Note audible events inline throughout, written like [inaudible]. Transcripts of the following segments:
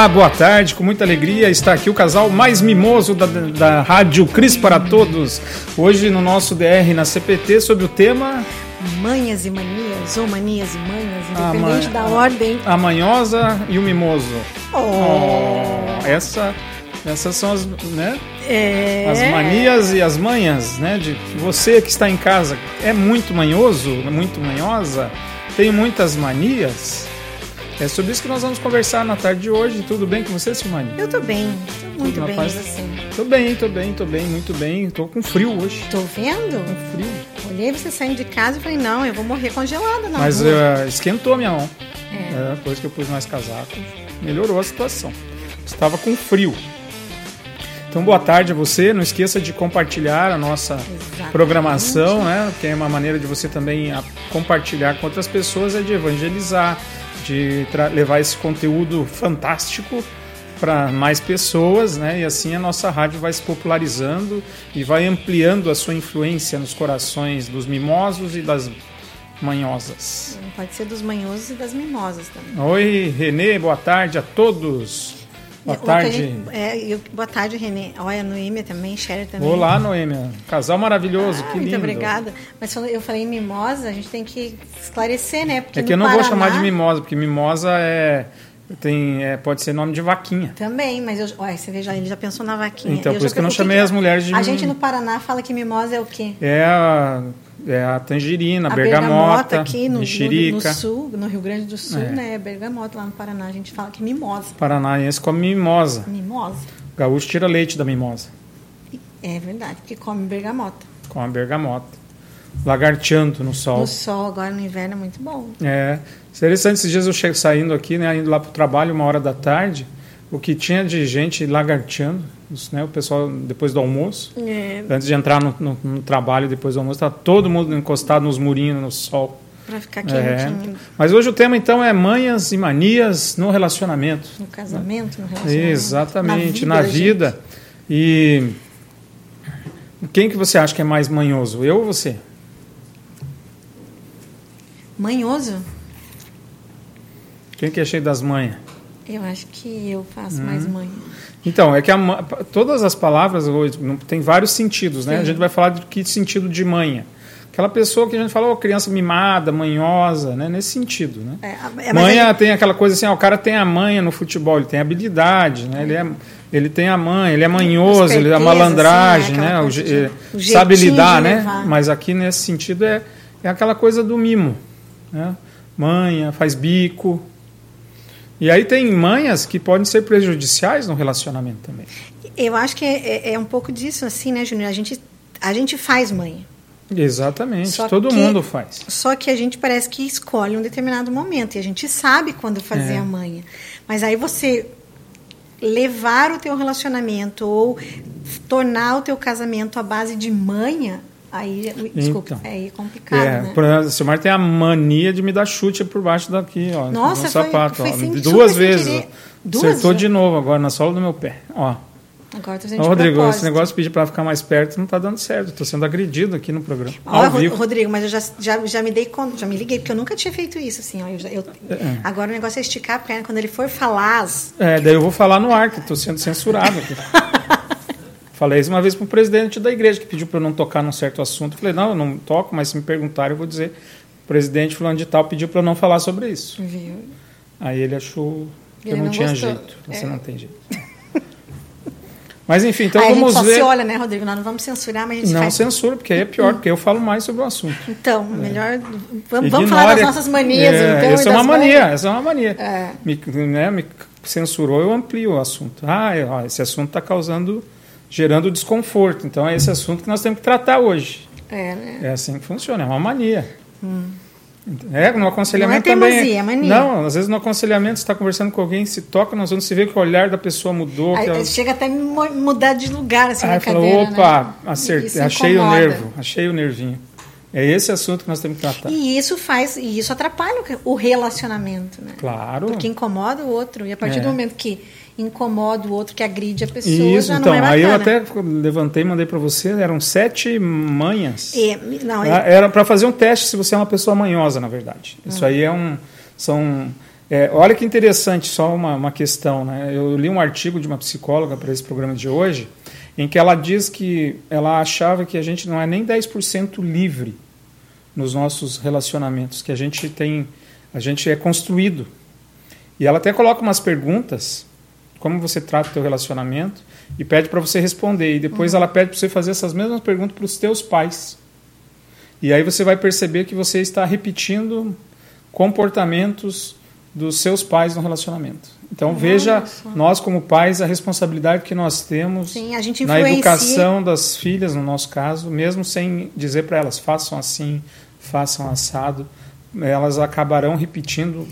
Olá, boa tarde, com muita alegria está aqui o casal mais mimoso da, da Rádio Cris para Todos. Hoje no nosso DR na CPT sobre o tema Manhas e manias, ou manias e manhas, independente da ordem. A manhosa e o mimoso. Oh. Oh, essa, essas são as, né? É... As manias e as manhas, né? De você que está em casa é muito manhoso, muito manhosa, tem muitas manias. É sobre isso que nós vamos conversar na tarde de hoje. Tudo bem com você, Silmane? Eu tô bem, tô muito bem, paz? você? Tô bem, tô bem, tô bem, muito bem. Tô com frio hoje. Tô vendo? Com frio. Olhei você saindo de casa e falei, não, eu vou morrer congelada na Mas eh, esquentou a minha mão. É. É, depois que eu pus mais casaco, melhorou a situação. Estava com frio. Então, boa tarde a você. Não esqueça de compartilhar a nossa Exatamente. programação, né? Que é uma maneira de você também compartilhar com outras pessoas, é de evangelizar, de levar esse conteúdo fantástico para mais pessoas, né? E assim a nossa rádio vai se popularizando e vai ampliando a sua influência nos corações dos mimosos e das manhosas. Pode ser dos manhosos e das mimosas também. Oi, Renê, boa tarde a todos. Boa tarde. É, eu- boa tarde, Renê. Olha, Noêmia também, Sherry também. Olá, Noêmia. Casal maravilhoso, Ah, que muito lindo. obrigada. Mas eu falei mimosa, a gente tem que esclarecer, né? Porque É que eu não vou Paraná- chamar de mimosa, porque mimosa é, tem, é, pode ser nome de vaquinha. Também, mas eu, olha, você vê, já, ele já pensou na vaquinha. Então, por já isso que eu não chamei que as mulheres de A gente no Paraná fala que mimosa é o quê? É a, é a tangerina, a a bergamota, aqui no, no, mexerica. no sul, no Rio Grande do Sul, É. né? Bergamota lá no Paraná, a gente fala que mimosa. Paranaense come mimosa. Mimosa. O gaúcho tira leite da mimosa, É verdade, porque come bergamota. com a bergamota. Lagarteando no sol. No sol, agora no inverno é muito bom. É. Interessante, esses dias eu chego saindo aqui, né, indo lá para o trabalho, uma hora da tarde, o que tinha de gente lagarteando, né, o pessoal depois do almoço, É, antes de entrar no, no- no trabalho, depois do almoço, estava todo mundo encostado nos murinhos, no sol. pra ficar É. quentinho Mas hoje o tema então é manhas e manias no relacionamento. no casamento, no relacionamento. Exatamente, na na vida. vida. E quem que você acha que é mais manhoso, eu ou você? Manhoso? Quem que é cheio das manhas? Eu acho que eu faço Hum. mais manha. Então, é que a todas as palavras hoje tem vários sentidos, né? Sim. A gente vai falar de que sentido de manha. Aquela pessoa que a gente fala, oh, criança mimada, manhosa, né? Nesse sentido, né? É, é, manha tem aquela coisa assim, ó, o cara tem a manha no futebol, ele tem habilidade, né? Ele, é, ele tem a manha, ele é manhoso, ele é a Esperteza, malandragem, assim, né? O de- eh, o sabe lidar, né? levar. Mas aqui nesse sentido é, é aquela coisa do mimo, né? Manha, faz bico. E aí tem manhas que podem ser prejudiciais no relacionamento também. Eu acho que é, é- é um pouco disso, assim, né, Júnior? A gente, a gente faz mãe. Exatamente, Só todo que- mundo faz. Só que a gente parece que escolhe um determinado momento. E a gente sabe quando fazer É. a manha. Mas aí você levar o teu relacionamento ou tornar o teu casamento à base de manha, aí, desculpa, Então. aí é complicado, É, né? por exemplo, o Silmar tem a mania de me dar chute por baixo daqui, ó, Nossa, no foi- sapato. foi ó, sem- duas vezes. ó. Duas Acertou vezes? de novo agora na sola do meu pé. Ó. Agora tô Ô, Rodrigo, esse propósito. negócio de pedir para ficar mais perto não tá dando certo. Estou sendo agredido aqui no programa. Vivo. Rodrigo, mas eu já, já, já me dei conta, já me liguei, porque eu nunca tinha feito isso, assim, ó, eu eu- É. agora o negócio é esticar a perna, quando ele for falar, as- É, daí eu vou falar no ar, que estou sendo censurado aqui. [laughs] Falei isso uma vez para o presidente da igreja, que pediu para eu não tocar num certo assunto. Eu falei, não, eu não toco, mas se me perguntarem, eu vou dizer. O presidente fulano de tal pediu para eu não falar sobre isso. viu? Aí ele achou que Ele eu não, não tinha gostou. jeito. Você É. não tem jeito. [laughs] Mas enfim, então aí a gente vamos só ver. se olha, né, Rodrigo? Nós não vamos censurar, mas a gente Não faz... censura, porque aí é pior, porque eu falo mais sobre o assunto. Então, melhor... Vamos, vamos falar das nossas manias, é, então. Essa é uma mania, essa é uma mania. É. Me, né, me censurou, eu amplio o assunto. Ah, é, esse assunto está causando, gerando desconforto. Então é esse assunto que nós temos que tratar hoje. É, né? É assim que funciona, é uma mania. É, no aconselhamento Não é também. teimosia, é mania. Não, às vezes no aconselhamento você está conversando com alguém, se toca, nós vamos se ver que o olhar da pessoa mudou. Aí, ela- Chega até a mudar de lugar, assim, Aí na falou, cadeira, opa, né? acertei, achei o nervo, achei o nervinho. É esse assunto que nós temos que tratar. E isso faz, e isso atrapalha o relacionamento, né? Claro. Porque incomoda o outro. E a partir É. do momento que incomoda o outro, que agride a pessoa, Isso, então, não é aí eu até levantei, mandei para você, eram sete manhas. É, não, é, Era para fazer um teste se você é uma pessoa manhosa, na verdade. Isso aí é um, são É, olha que interessante, só uma, uma questão. Né? Eu li um artigo de uma psicóloga para esse programa de hoje, em que ela diz que ela achava que a gente não é nem 10% livre nos nossos relacionamentos, que a gente tem, a gente é construído. E ela até coloca umas perguntas, como você trata o teu relacionamento, e pede para você responder. E depois uhum. ela pede para você fazer essas mesmas perguntas para os teus pais. E aí você vai perceber que você está repetindo comportamentos dos seus pais no relacionamento. Então Nossa. veja nós como pais a responsabilidade que nós temos Sim, na educação das filhas, no nosso caso, mesmo sem dizer para elas façam assim, façam assado, elas acabarão repetindo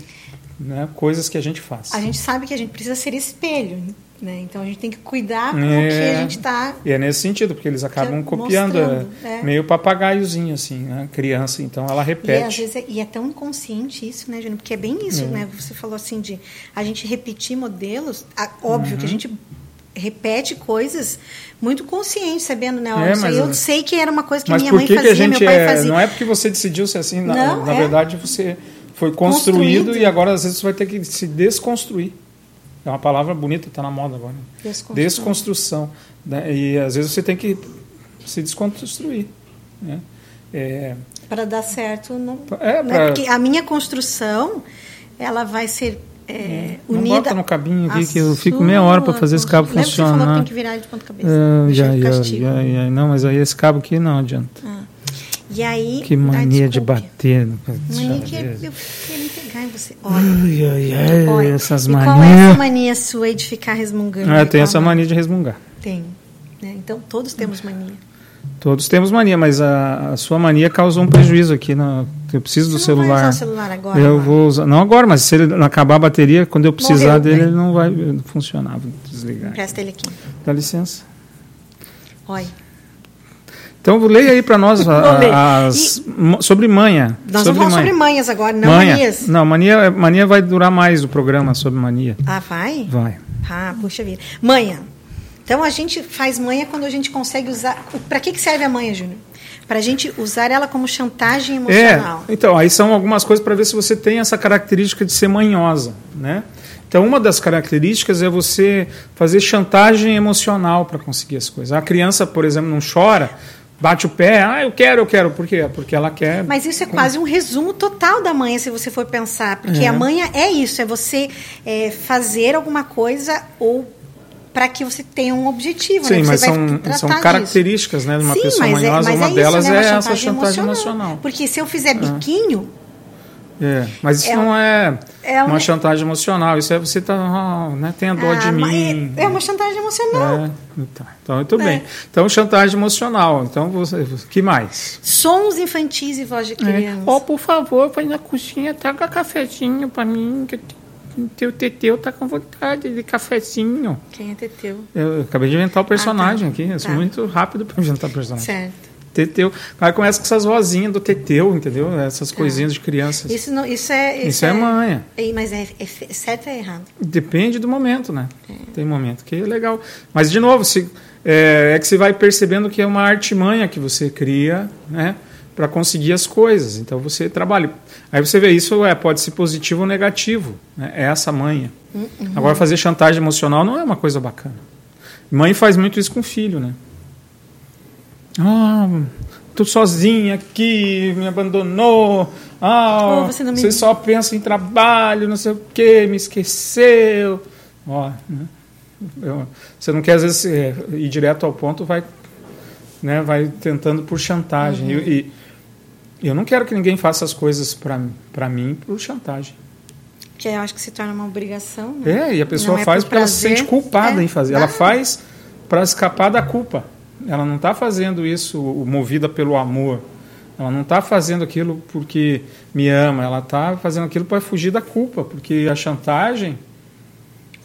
né, coisas que a gente faz. A gente sabe que a gente precisa ser espelho. Né? Então a gente tem que cuidar com é, o que a gente está. E é nesse sentido, porque eles acabam copiando, é, é. meio papagaiozinho, assim, né? criança, então ela repete. E, é, e é tão inconsciente isso, né, Júnior? Porque é bem isso, é. né? Você falou assim de a gente repetir modelos, óbvio uhum. que a uhum. gente repete coisas muito conscientes, sabendo, né? É, mas, eu sei que era uma coisa que minha mãe que fazia, que meu pai fazia. Não é porque você decidiu ser assim, na, Não, na verdade você foi construído, construído, e agora às vezes você vai ter que se desconstruir. É uma palavra bonita, está na moda agora. Desconstrução. Desconstrução. Né? E às vezes você tem que se desconstruir. Né? É... Para dar certo, não. É, né? pra... Porque a minha construção, ela vai ser é, é não unida. Bota no cabinho aqui que eu fico meia hora para fazer esse cabo funcionar. Você falou que tem que virar de ponta cabeça. Uh, já, já, já, já, não, mas aí esse cabo aqui não adianta. Ah. E aí. Que mania ah, de bater. Mania que eu, eu queria pegar em você. Olha. Ai, ai, ai, Olha. essas e manias. Qual é essa mania sua aí de ficar resmungando? Ah, tem essa mania de resmungar. Tem. Né? Então todos temos mania. Todos temos mania, mas a, a, sua mania causou um prejuízo aqui. Na, eu preciso Você do celular. Não vai usar o celular agora? Eu agora. vou usar. Não agora, mas se ele acabar a bateria, quando eu precisar Morreu, dele, ele não vai funcionar. Vou desligar. Presta ele aqui. Dá licença. Olha. Então, leia aí para nós as, e, sobre manha. Nós sobre vamos falar sobre manhas agora, não manha. manias. Não, mania, mania vai durar mais o programa sobre mania. Ah, vai? Vai. Ah, puxa vida. Manha. Então, a gente faz manha quando a gente consegue usar... Para que, que serve a manha, Júnior? Para a gente usar ela como chantagem emocional. É, então, aí são algumas coisas para ver se você tem essa característica de ser manhosa, né? Então, uma das características é você fazer chantagem emocional para conseguir as coisas. A criança, por exemplo, não chora bate o pé, ah, eu quero, eu quero. Por quê? Porque ela quer. Mas isso é quase um resumo total da manha, se você for pensar. Porque é. a manha é isso, é você é, fazer alguma coisa ou para que você tenha um objetivo. Sim, né? mas são, são características né, de uma Sim, pessoa é- manhosa. É, uma é delas isso, né? é essa chantagem emocional. emocional. Porque se eu fizer biquinho, é, mas isso é, não é, é uma, chantagem emocional, isso é você tá, oh, né, tem a dor ah, de mim. É uma chantagem emocional. É, então, então, muito é. bem. Então, chantagem emocional. Então, você, que mais? Sons infantis e voz de criança. Oh, por favor, vai na cozinha, traga cafezinho para mim, que teu Teteu tá com vontade de cafezinho. Quem é Teteu? Eu acabei de inventar o personagem ah, tá. aqui. Eu sou tá. muito rápido para inventar o personagem. Certo. Teteu. Aí começa com essas vozinhas do Teteu, entendeu? Essas coisinhas de crianças. Isso, não, isso é. Isso, isso é, é, manha. É, mas é, é, certo ou é errado? Depende do momento, né? É. Tem momento que é legal. Mas, de novo, se, é, é que você vai percebendo que é uma artimanha que você cria, né? Para conseguir as coisas. Então você trabalha. Aí você vê isso, é, pode ser positivo ou negativo. Né? É essa manha. Uhum. Agora, fazer chantagem emocional não é uma coisa bacana. Mãe faz muito isso com o filho, né? Ah, tô sozinha aqui, me abandonou. Ah, oh, você, me... você, só pensa em trabalho, não sei o quê, me esqueceu. Ó, né? Eu, você não quer às vezes ir direto ao ponto, vai, né, vai tentando por chantagem. Uhum. E, e eu não quero que ninguém faça as coisas para mim por chantagem. Que eu acho que se torna uma obrigação. Né? É, e a pessoa é faz porque ela se sente culpada é. em fazer. Ela faz para escapar da culpa. Ela não está fazendo isso movida pelo amor. Ela não está fazendo aquilo porque me ama. Ela está fazendo aquilo para fugir da culpa. Porque a chantagem.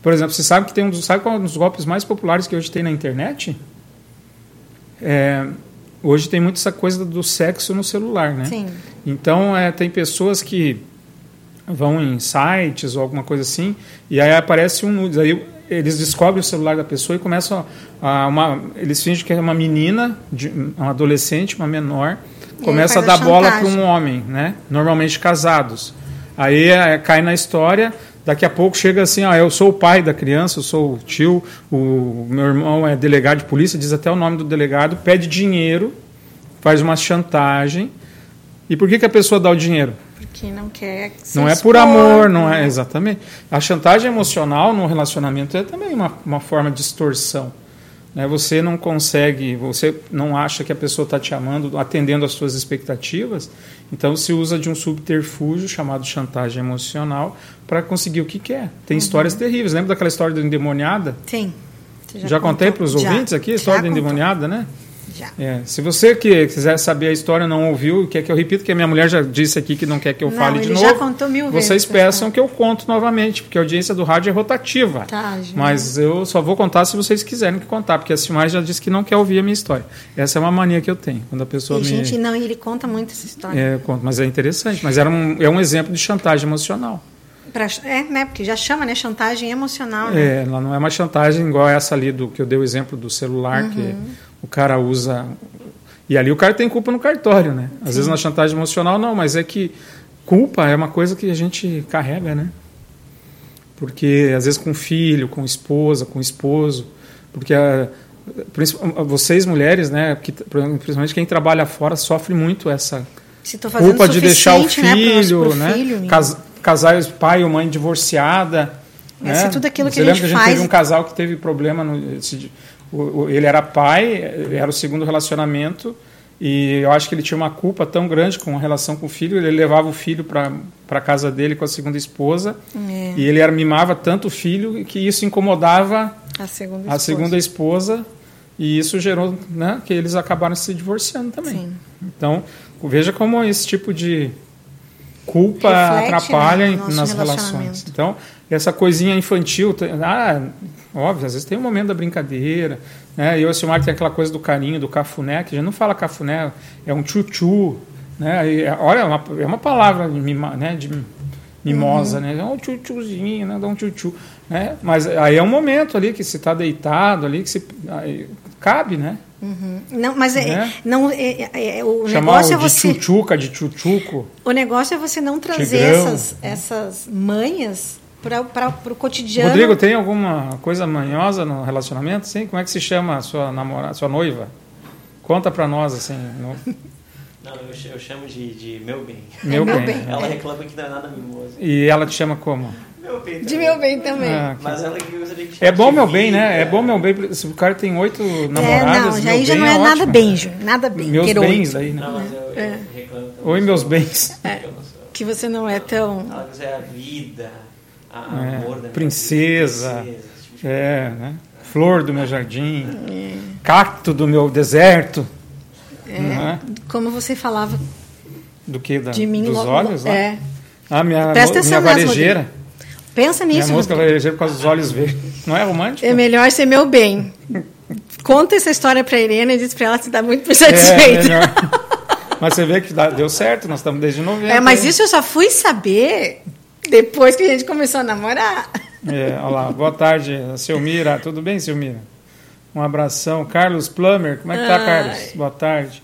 Por exemplo, você sabe que tem um dos, sabe qual é um dos golpes mais populares que hoje tem na internet? É, hoje tem muito essa coisa do sexo no celular, né? Sim. Então, é, tem pessoas que vão em sites ou alguma coisa assim, e aí aparece um nudes. Aí eles descobrem o celular da pessoa e começam a, uma, eles fingem que é uma menina, de, um adolescente, uma menor, começa a dar a bola para um homem, né? Normalmente casados. Aí é, cai na história, daqui a pouco chega assim, ah, eu sou o pai da criança, eu sou o tio, o meu irmão é delegado de polícia, diz até o nome do delegado, pede dinheiro, faz uma chantagem. E por que, que a pessoa dá o dinheiro? Porque não quer. não é por amor, não é exatamente. A chantagem emocional no relacionamento é também uma, uma forma de extorsão. Né? Você não consegue, você não acha que a pessoa está te amando, atendendo às suas expectativas, então se usa de um subterfúgio chamado chantagem emocional para conseguir o que quer. Tem uhum. histórias terríveis. Lembra daquela história da endemoniada? Sim. Já, já contei para os ouvintes aqui a história da endemoniada, né? Já. É, se você que quiser saber a história não ouviu, quer que eu repita, que a minha mulher já disse aqui que não quer que eu não, fale de novo. Já contou mil vocês vezes. peçam que eu conto novamente, porque a audiência do rádio é rotativa. Tá, mas eu só vou contar se vocês quiserem que contar, porque a Simar já disse que não quer ouvir a minha história. Essa é uma mania que eu tenho. Quando a pessoa e, me... gente, não, ele conta muito essa história. É, conta, mas é interessante. Mas era um, é um exemplo de chantagem emocional. Pra, é, né? Porque já chama, né? Chantagem emocional. Né? É, ela não é uma chantagem igual essa ali do que eu dei o exemplo do celular, uhum. que o cara usa e ali o cara tem culpa no cartório, né? Às Sim. vezes na chantagem emocional não, mas é que culpa é uma coisa que a gente carrega, né? Porque às vezes com filho, com esposa, com esposo, porque a, vocês mulheres, né, que, principalmente quem trabalha fora sofre muito essa culpa de deixar o né, filho, né? filho, Cas, casais pai ou mãe divorciada, é, né? tudo aquilo Você que a gente, que a gente faz... teve um casal que teve problema no, ele era pai, era o segundo relacionamento, e eu acho que ele tinha uma culpa tão grande com a relação com o filho, ele levava o filho para a casa dele com a segunda esposa, é. e ele era, mimava tanto o filho que isso incomodava a segunda esposa, a segunda esposa e isso gerou né, que eles acabaram se divorciando também. Sim. Então, veja como esse tipo de culpa Reflete, atrapalha né, nas relações. Então, essa coisinha infantil, ah, óbvio, às vezes tem um momento da brincadeira, né? E o Silmar tem aquela coisa do carinho, do cafuné, que a gente não fala cafuné, é um tchutchu, né? E, olha, é uma, é uma palavra mima, né? de mimosa, uhum. né? É um tchutchuzinho, né? Dá um tchutchu, né? Mas aí é um momento ali que se está deitado ali, que se aí, cabe, né? Uhum. Não, mas é, né? não, é, é, é o Chamar negócio é você. De tchutchuca, de tchutchuco. O negócio é você não trazer essas, essas manhas para o cotidiano. Rodrigo, tem alguma coisa manhosa no relacionamento? Sim? Como é que se chama a sua namorada, sua noiva? Conta para nós, assim. No... Não, eu chamo de, de meu bem. [laughs] Meu, é bem. meu bem. Ela é. reclama que não é nada mimoso. E ela te chama como? Meu bem também. De meu bem também. Ah, Mas ela que usa de É bom meu bem, né? É bom meu bem. Se o cara tem oito namoradas, é, não, já aí já não é, é nada bem, Ju. Nada bem. Meus bens aí, né? Não, mas eu, é. reclamo também. Oi, meus bens. É. Que você não é tão... Ela quiser a vida é, amor da princesa, princesa tipo é, né? flor do meu jardim, é. cacto do meu deserto. É, é? Como você falava do que da, de mim dos logo, olhos, lá? É. Ah, minha, Presta minha varejeira. Pensa nisso. Minha música varejeira com os olhos verdes. Não é romântico? É melhor ser meu bem. Conta essa história para a Irene e diz para ela se dá muito satisfeita. É, mas você vê que deu certo, nós estamos desde novembro. É, mas isso eu só fui saber depois que a gente começou a namorar. É, olha lá. Boa tarde, Silmira. Tudo bem, Silmira? Um abração. Carlos Plummer, como é que tá, Ai. Carlos? Boa tarde.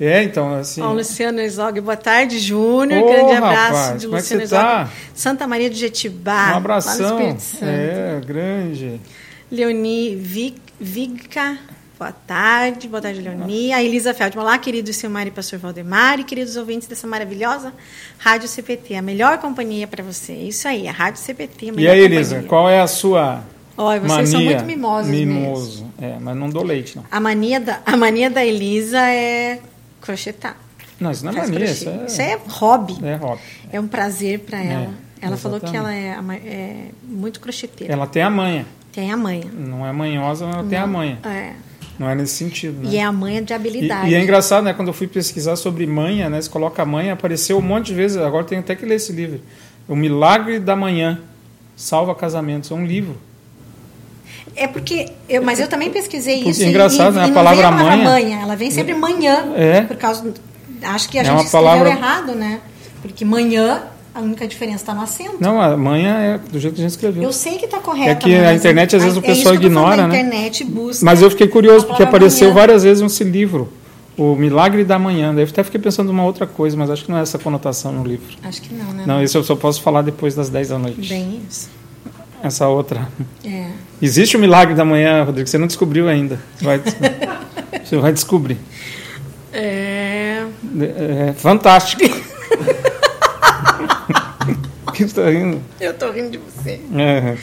É, então, assim. Ó, Luciano Exog, boa tarde, Júnior. Oh, grande abraço rapaz, de como Luciano é que você tá? Santa Maria de Jetibá. Um abração. É, grande. Leoni Vica. Boa tarde, boa tarde, Leoni. A Elisa Feldman. Olá, queridos Silmar e Pastor Valdemar e queridos ouvintes dessa maravilhosa Rádio CPT, a melhor companhia para você. Isso aí, a Rádio CPT, a melhor E aí, Elisa, qual é a sua Olha, vocês mania? são muito mimosos Mimoso, mesmo. é, mas não dou leite, não. A mania da, a mania da Elisa é crochetar. Não, isso não é Faz mania, crochê. isso é... Isso é hobby. É hobby. É um prazer para ela. ela exatamente. falou que ela é, é, muito crocheteira. Ela tem a manha. Tem a manha. Não é manhosa, mas ela tem a manha. É. Não é nesse sentido, né? E é a manha de habilidade. E, e, é engraçado, né? Quando eu fui pesquisar sobre manha, né? Você coloca a manha, apareceu um monte de vezes. Agora tem até que ler esse livro. O Milagre da Manhã. Salva Casamentos. É um livro. É porque... Eu, mas eu também pesquisei porque isso. É engraçado, e, né? E a palavra, a palavra manha, manha. Ela vem sempre manhã. É. Por causa... Acho que a é gente escreveu palavra... errado, né? Porque manhã a única diferença está no acento. Não, a manhã é do jeito que a gente escreveu. Eu sei que está correto. É que a internet, às vezes, o é pessoal ignora, falando, né? A internet busca. Mas eu fiquei curioso, porque apareceu manhã. várias vezes esse livro. O Milagre da Manhã. Daí eu até fiquei pensando uma outra coisa, mas acho que não é essa conotação no livro. Acho que não, né? Não, isso eu só posso falar depois das 10 da noite. Bem isso. Essa outra. É. Existe o Milagre da Manhã, Rodrigo, você não descobriu ainda. Você vai, [laughs] você vai descobrir. É. É fantástico. [laughs] que você tá rindo? Eu tô rindo de você. É.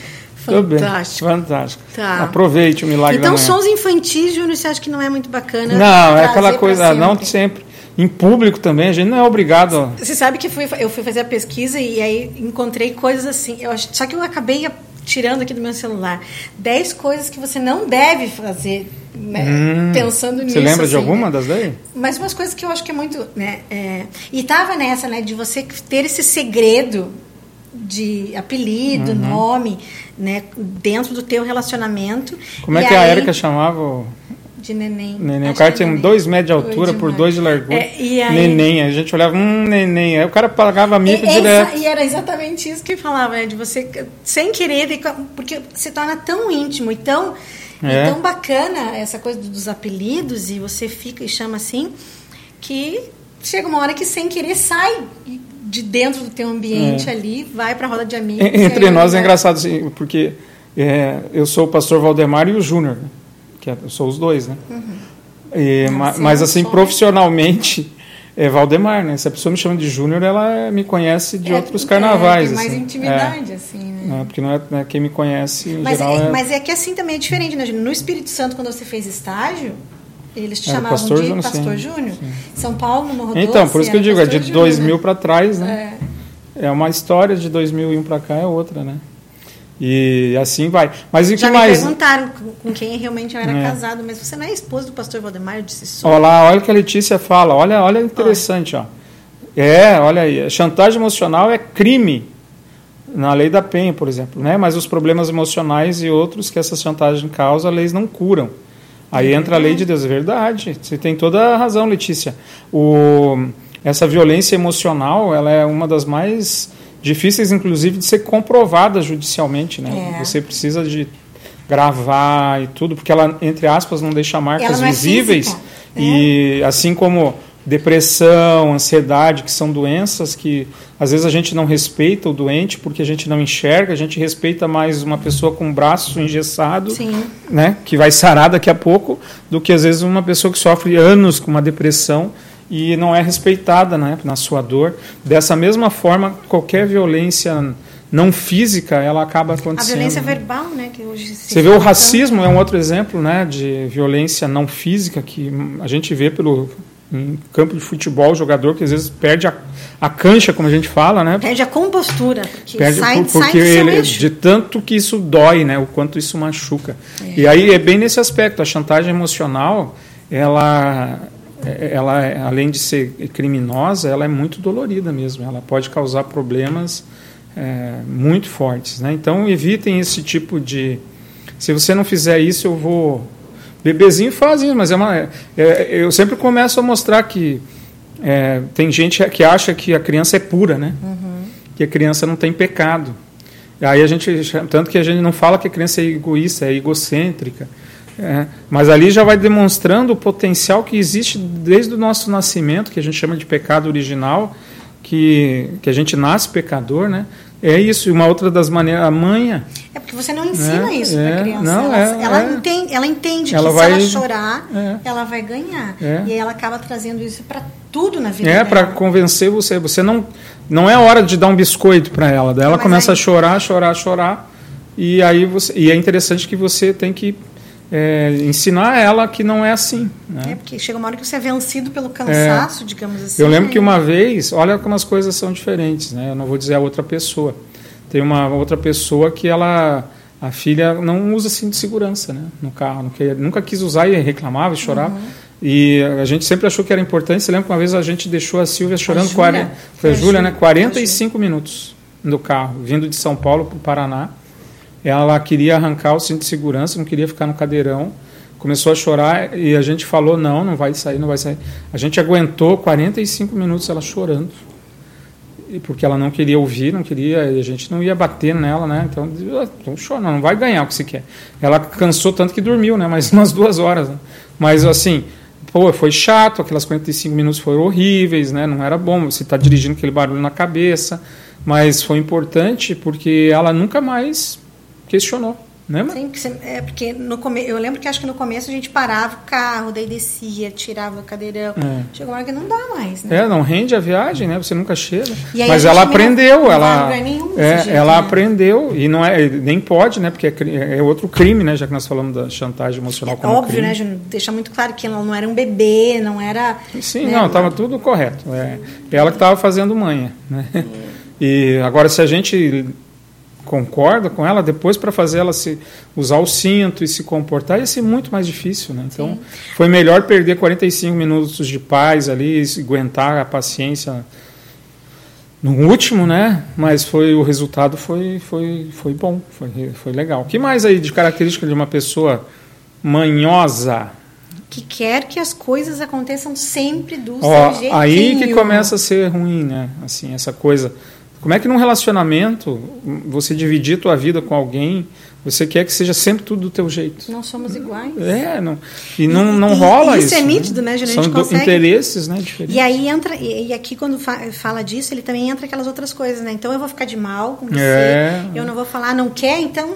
Tudo bem. Fantástico. Fantástico. Tá. Aproveite o Milagre Então, da Manhã. sons infantis, Júnior, você acha que não é muito bacana? Não, é aquela coisa, não sempre? sempre. Em público também, a gente não é obrigado. Você sabe que fui- eu fui fazer a pesquisa e aí encontrei coisas assim. Eu só que eu acabei tirando aqui do meu celular 10 coisas que você não deve fazer, né? Hum. Pensando nisso. Você lembra de assim, alguma né? das daí? Mas umas coisas que eu acho que é muito. Né, é, e tava nessa, né, de você ter esse segredo de apelido, Uhum. nome, né, dentro do teu relacionamento. Como é E que a aí- Érica chamava o De neném. neném? O cara tinha dois metros de altura por dois de largura. É, e aí- Neném. A gente olhava, hum, neném. Aí o cara pagava mico É, direto. e era exatamente isso que falava, né, de você, sem querer, porque se torna tão íntimo e tão, e É. tão bacana essa coisa dos apelidos, e você fica e chama assim, que chega uma hora que sem querer sai de dentro do teu ambiente ali, vai pra roda de amigos. En- Entre aí nós é vai- engraçado, assim, porque é, eu sou o pastor Valdemar e o Júnior, né? que é- eu sou os dois, né? E, Ah, ma- mas é assim, sonho. profissionalmente é Valdemar, né? Se a pessoa me chama de Júnior, ela me conhece de É, outros é, carnavais. tem mais assim. intimidade, assim, né? É, é, porque não é, né, quem me conhece Mas, geral é, é, mas é que assim também é diferente, né? No Espírito Santo, quando você fez estágio, eles te chamavam Pastor de Pastor Júnior. São Paulo, no Morro Então, por isso que eu digo, é Pastor de Júnior, 2000 né? para trás, né? É. É uma história de 2001 para cá é outra, né? E assim vai. Mas e o que Já me mais? perguntaram com- quem realmente eu era É. casado, mas você não é esposa do pastor Valdemar? Eu disse, sou. Olha lá, olha o que a Letícia fala. Olha, olha interessante, ó. É, olha aí. Chantagem emocional é crime na lei da Penha, por exemplo, né? Mas os problemas emocionais e outros que essa chantagem causa, leis não curam. Aí entra a lei de Deus, é verdade. Você tem toda a razão, Letícia. O, essa violência emocional, ela é uma das mais difíceis, inclusive, de ser comprovada judicialmente, né? É. Você precisa de gravar e tudo, porque ela, entre aspas, não deixa marcas não é visíveis. física, E assim como depressão, ansiedade, que são doenças que às vezes a gente não respeita o doente porque a gente não enxerga, a gente respeita mais uma pessoa com o braço engessado, Sim. né, que vai sarar daqui a pouco, do que às vezes uma pessoa que sofre anos com uma depressão e não é respeitada né, na sua dor. Dessa mesma forma, qualquer violência não física, ela acaba A acontecendo. violência né? verbal, né? Que hoje se Você vê o racismo é um outro exemplo, né, de violência não física que a gente vê pelo em campo de futebol, o jogador que às vezes perde a, a cancha, como a gente fala, né? Perde a compostura, Perde sai, por- sai porque seu ele, de tanto que isso dói, né? O quanto isso machuca. E aí é bem nesse aspecto, a chantagem emocional, ela ela é, além de ser criminosa, ela é muito dolorida mesmo. Ela pode causar problemas é, muito fortes, né? Então evitem esse tipo de se você não fizer isso, eu vou bebezinho faz isso, mas é uma é- eu sempre começo a mostrar que é, tem gente que acha que a criança é pura, né? Que a criança não tem pecado. Aí a gente, tanto que a gente não fala que a criança é egoísta, é egocêntrica. É, mas ali já vai demonstrando o potencial que existe desde o nosso nascimento, que a gente chama de pecado original, que, que a gente nasce pecador, né? É isso, e uma outra das maneiras, a manha, É porque você não ensina É, isso é, pra criança. não, ela, é, ela é. entende, ela entende Ela que vai- se ela chorar, é. ela vai ganhar. É. E aí ela acaba trazendo isso para tudo na vida É, para convencer você. Você não. Não é hora de dar um biscoito para ela. Daí ela Mas começa aí- a chorar, chorar, chorar. E aí você. E é interessante que você tem que é, ensinar ela que não é assim. Né? É, porque chega uma hora que você é vencido pelo cansaço, digamos assim. Eu lembro né? que uma vez, olha como as coisas são diferentes, né? Eu não vou dizer a outra pessoa. Tem uma outra pessoa que ela, a filha não usa cinto de segurança, né? No carro, nunca quis usar e reclamava e chorava. Uhum. E a gente sempre achou que era importante. Você lembra que uma vez a gente deixou a Silvia chorando Júlia? 40, foi a a Júlia, né? Júlia. 45 minutos no carro, vindo de São Paulo para o Paraná. Ela queria arrancar o cinto de segurança, não queria ficar no cadeirão. Começou a chorar e a gente falou: não, não vai sair, não vai sair. A gente aguentou 45 minutos ela chorando. Porque ela não queria ouvir, não queria, a gente não ia bater nela, né? Então, ah, então chora, não, não vai ganhar o que você quer. Ela cansou tanto que dormiu, né? Mais [laughs] umas duas horas. Né? Mas assim, pô, foi chato, aquelas 45 minutos foram horríveis, né? Não era bom, você está dirigindo aquele barulho na cabeça, mas foi importante porque ela nunca mais questionou. Né, Sim, é, porque no come, eu lembro que acho que no começo a gente parava o carro, daí descia, tirava o cadeirão. É. Chegou uma hora que não dá mais, né? É, não rende a viagem, né? Você nunca chega. Mas ela aprendeu, não, ela, não nenhum é, jeito, ela né? aprendeu e não é nem pode, né? Porque é, é, outro crime, né? Já que nós falamos da chantagem emocional é como óbvio, crime. né? Deixa muito claro que ela não era um bebê, não era. Sim, né? não, estava tudo correto. É ela que estava fazendo manha, né? E agora se a gente concorda com ela, depois para fazer ela se usar o cinto e se comportar ia ser muito mais difícil, né? Então Sim. foi melhor perder 45 minutos de paz ali, aguentar a paciência no último, né? Mas foi o resultado foi foi foi bom, foi foi legal. O que mais aí de característica de uma pessoa manhosa? Que quer que as coisas aconteçam sempre do Ó, seu jeitinho. Aí que começa a ser ruim, né? Assim, essa coisa como é que num relacionamento, você dividir tua vida com alguém, você quer que seja sempre tudo do teu jeito? Não somos iguais. É, não, e não, não e, rola isso. Isso é nítido, né, Juliana? São interesses, né, diferentes. E aí entra, e, aqui quando fala disso, ele também entra aquelas outras coisas, né? Então eu vou ficar de mal com você, é. eu não vou falar, não quer, então...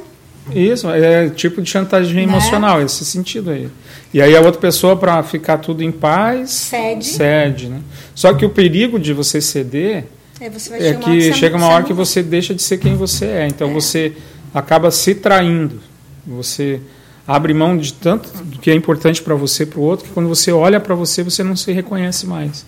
Isso, é tipo de chantagem né? emocional, esse sentido aí. E aí a outra pessoa, para ficar tudo em paz... Cede. Cede, né? Só que o perigo de você ceder é, é que chega uma hora que você deixa de ser quem você é. Então é. você acaba se traindo. Você abre mão de tanto do que é importante para você para o outro que quando você olha para você você não se reconhece mais.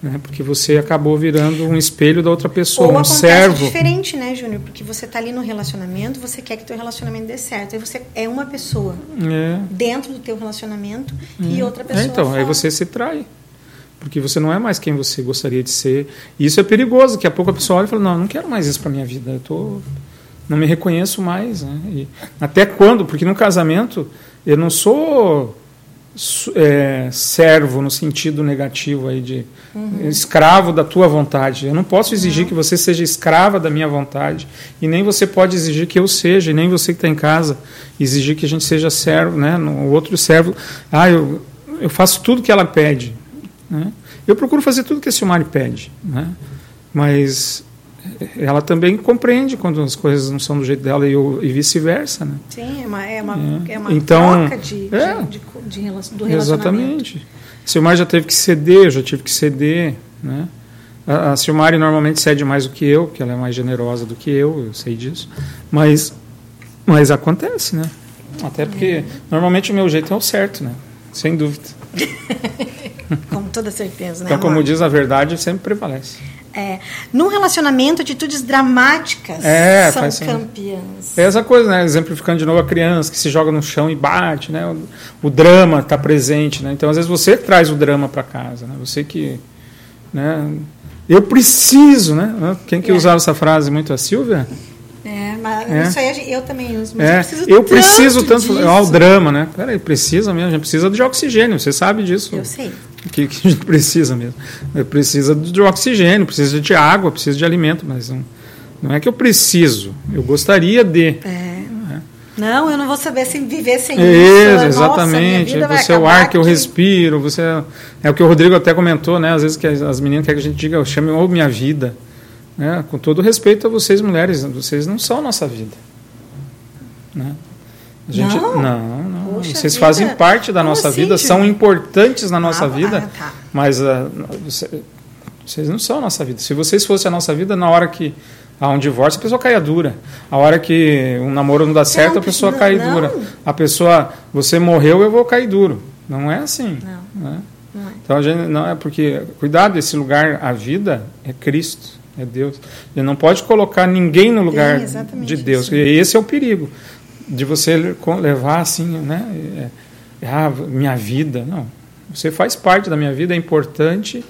Né? Porque você acabou virando um espelho da outra pessoa, Ou um servo. diferente, né, Júnior? Porque você está ali no relacionamento, você quer que teu relacionamento dê certo. Aí você é uma pessoa é. dentro do teu relacionamento e outra pessoa. É, então, fora. aí você se trai porque você não é mais quem você gostaria de ser. E isso é perigoso, daqui a pouco a pessoa olha e fala: Não, eu não quero mais isso para minha vida, eu tô, não me reconheço mais. Né? E até quando? Porque no casamento eu não sou é, servo no sentido negativo aí de uhum. escravo da tua vontade. Eu não posso exigir uhum. que você seja escrava da minha vontade e nem você pode exigir que eu seja e nem você que está em casa exigir que a gente seja servo, né? No outro servo, ah, eu, eu faço tudo que ela pede. Né? Eu procuro fazer tudo que a Silmari pede, né? mas ela também compreende quando as coisas não são do jeito dela e, e vice-versa. Né? Sim, é uma, é uma, é. é uma então, troca de, é, de, de, de, do relacionamento. Exatamente. A Silmari já teve que ceder, eu já tive que ceder. Né? A, a Silmari normalmente cede mais do que eu, porque ela é mais generosa do que eu, eu sei disso. Mas, mas acontece, né? Até porque é. normalmente o meu jeito é o certo, né? Sem dúvida. [laughs] [laughs] Com toda certeza, né? Então, como diz a verdade, sempre prevalece. É. Num relacionamento, atitudes dramáticas é, são campeãs. É essa coisa, né? Exemplificando de novo a criança que se joga no chão e bate, né? O, o drama está presente, né? Então, às vezes, você traz o drama para casa, né? Você que... Né? Eu preciso, né? Quem que é. usava essa frase muito? A Silvia? É, mas é. isso aí eu também uso. Mas é. eu preciso eu tanto preciso tanto. O drama, né? Peraí, precisa mesmo. A gente precisa de oxigênio, você sabe disso. Eu sei. Que, que a gente precisa mesmo. Precisa de oxigênio, precisa de água, precisa de alimento, mas não, não é que eu preciso. Eu gostaria de. É. Não, eu não vou saber se viver sem isso. isso. Exatamente. Nossa, você é o ar que eu respiro. Você é, é, o que o Rodrigo até comentou, né? Às vezes que as meninas querem que a gente diga, chame ou minha vida. Né? Com todo respeito a vocês, mulheres, vocês não são a nossa vida. Né? A gente, não, não, não. vocês vida. fazem parte da Como nossa assim, vida, são importantes na nossa ah, vida, ah, tá. mas uh, vocês não são a nossa vida. Se vocês fossem a nossa vida, na hora que há um divórcio, a pessoa cai dura. A hora que um namoro não dá certo, não, a pessoa não, cai não. dura. A pessoa, você morreu, eu vou cair duro. Não é assim. Não. Né? é. Então a gente não é porque cuidado esse lugar, a vida é Cristo é Deus. Ele não pode colocar ninguém no lugar de Deus. Isso. E esse é o perigo de você levar assim, né? É, é, ah, minha vida. Não. Você faz parte da minha vida, é importante,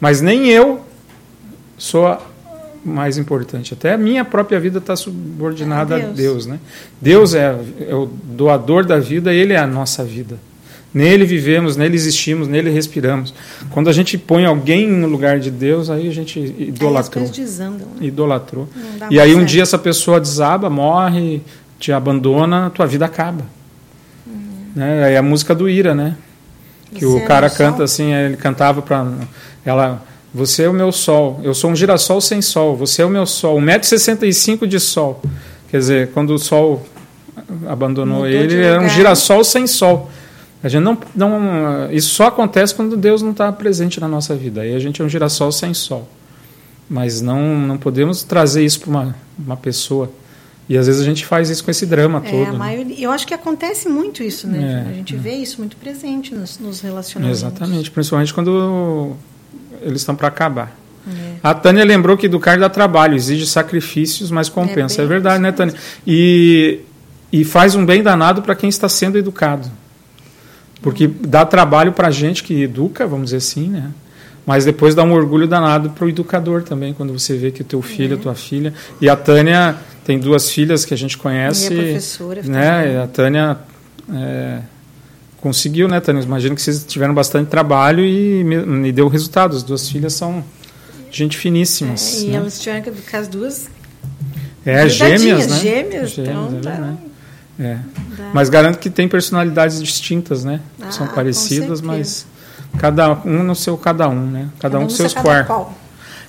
mas nem eu sou mais importante. Até a minha própria vida está subordinada Deus. a Deus. Né? Deus é, é o doador da vida, Ele é a nossa vida. Nele vivemos, nele existimos, nele respiramos. Quando a gente põe alguém no lugar de Deus, aí a gente idolatrou. Aí desandam, né? Idolatrou. E aí um certo. dia essa pessoa desaba, morre, te abandona, tua vida acaba. Uhum. Né? Aí a música do Ira, né? Que o é cara canta sol? assim, ele cantava para ela, você é o meu sol, eu sou um girassol sem sol, você é o meu sol, 1,65m de sol. Quer dizer, quando o sol abandonou Mudou ele, era um girassol sem sol. A gente não, não, isso só acontece quando Deus não está presente na nossa vida. Aí a gente é um girassol sem sol. Mas não, não podemos trazer isso para uma, uma pessoa. E às vezes a gente faz isso com esse drama É, todo. né? maioria, eu acho que acontece muito isso, né? É, a gente vê isso muito presente nos, nos relacionamentos. Exatamente, principalmente quando eles estão para acabar. É. A Tânia lembrou que educar dá trabalho, exige sacrifícios, mas compensa. É, verdade, né, Tânia? E, e faz um bem danado para quem está sendo educado. Porque dá trabalho para a gente que educa, vamos dizer assim, né? Mas depois dá um orgulho danado para o educador também, quando você vê que o teu filho, a tua filha. E a Tânia tem duas filhas que a gente conhece. E é professora Né? E A Tânia é, conseguiu, né, Tânia? Imagino que vocês tiveram bastante trabalho e, me, me deu resultado. As duas filhas são gente finíssimas. É, e né? elas tiveram que educar as duas. É, gêmeas, né? Gêmeas, então é tá- verdade. É. Mas garanto que tem personalidades distintas, né? Ah, São parecidas, mas cada um no seu cada um, né? Cada, um com no seus seu cada quartos. qual.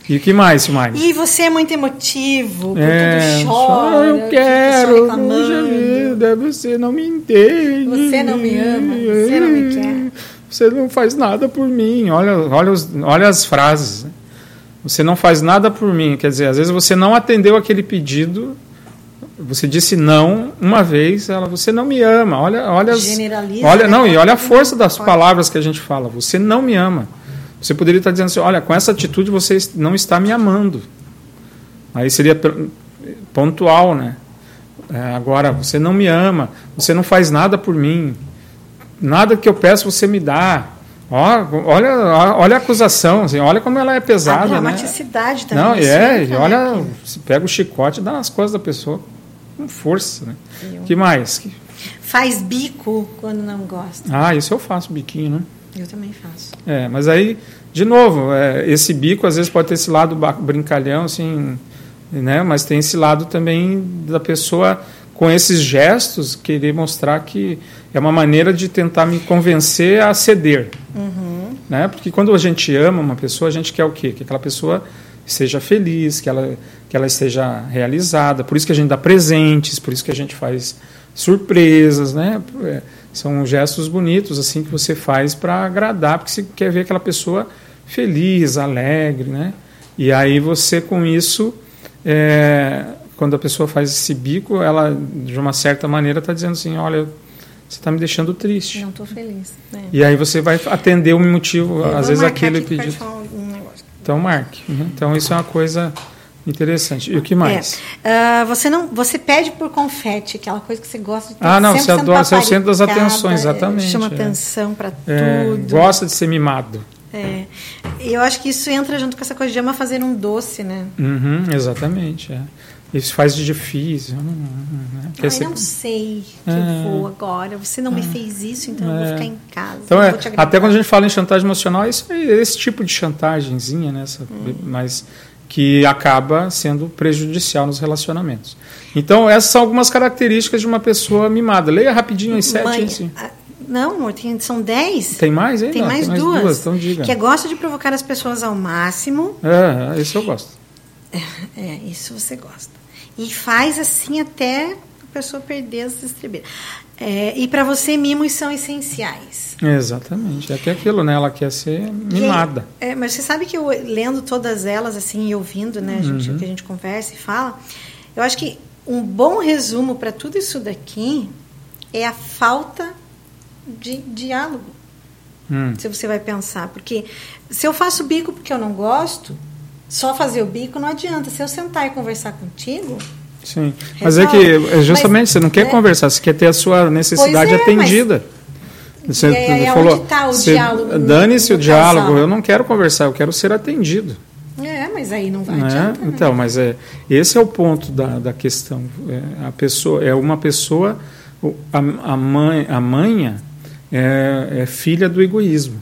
E o que mais, mais? E você é muito emotivo, É, tudo chora. eu quero, puxa vida, você não me entende. Você não me ama, você não me quer. Você não faz nada por mim. Olha, olha, os- olha as frases. né? Você não faz nada por mim. Quer dizer, às vezes você não atendeu aquele pedido. Você disse não uma vez, ela, você não me ama. Olha, olha, as, olha, né? não, e olha a força das palavras que a gente fala. Você não me ama. Você poderia estar dizendo assim, olha, com essa atitude você não está me amando. Aí seria pontual, né? É, agora, você não me ama, você não faz nada por mim, nada que eu peço você me dá. Ó, olha, olha a acusação, assim, olha como ela é A pesada, né? dramaticidade também. Não, isso é, e olha, né? você pega o chicote e dá nas costas da pessoa com força, né? Eu- que mais? Faz bico quando não gosta. Ah, isso eu faço biquinho, né? Eu também faço. É, mas aí, de novo, é, esse bico às vezes pode ter esse lado brincalhão, assim, né? Mas tem esse lado também da pessoa com esses gestos querer mostrar que é uma maneira de tentar me convencer a ceder, Uhum. né? Porque quando a gente ama uma pessoa, a gente quer o quê? Que aquela pessoa seja feliz, que ela que ela esteja realizada. Por isso que a gente dá presentes, por isso que a gente faz surpresas, né? É, São gestos bonitos assim que você faz para agradar, porque você quer ver aquela pessoa feliz, alegre, né? E aí você com isso, é, quando a pessoa faz esse bico, ela de uma certa maneira está dizendo assim, olha, você está me deixando triste. Não estou feliz. né? E aí você vai atender o motivo, Eu vou às vezes aquele pedido. um. Então marque. Uhum. Então isso é uma coisa interessante. E o que mais? É, ah, você não, você pede por confete, aquela coisa que você gosta de ter Ah, não, você sendo adora, você é o centro das atenções, exatamente, é, Chama é. atenção para É, tudo. gosta de ser mimado. É. E eu acho que isso entra junto com essa coisa de ama fazer um doce, né? Uhum, exatamente. É. Isso faz de difícil. Hum, né? Quer Ai, ser- não sei que É. eu vou agora. Você não me fez isso, então eu vou É. ficar em casa. Então, é, até quando a gente fala em chantagem emocional, é isso é esse tipo de chantagemzinha, né? Essa, Hum. mas que acaba sendo prejudicial nos relacionamentos. Então, essas são algumas características de uma pessoa mimada. Leia rapidinho as sete. Mãe, assim. ah, não, amor, tem- são dez. Tem mais aí? Tem Não, mais, duas. Então diga. Que é gosta de provocar as pessoas ao máximo. É, esse eu gosto. É, isso você gosta. E faz assim até pessoa perder as estribeiras. É, e para você, mimos são essenciais. Exatamente. É é aquilo, né? Ela quer ser E mimada. é, mas você sabe que eu lendo todas elas assim e ouvindo, né, a gente, Uhum. o que a gente conversa e fala, eu acho que um bom resumo para tudo isso daqui é a falta de diálogo. Hum. Se você vai pensar, porque se eu faço bico porque eu não gosto, só fazer o bico não adianta. Se eu sentar e conversar contigo, Sim. Mas é que, Resolve. é justamente, Mas, você não quer né? conversar, você quer ter a sua necessidade Pois é, atendida. Você E aí é falou, tá o você- Dane-se o diálogo, eu não quero conversar, eu quero ser atendido. é, mas aí não vai né? adianta. né? Então, mas é, esse é o ponto da, da questão. É, a pessoa, é uma pessoa, a, a, mãe, a manha é, é filha do egoísmo.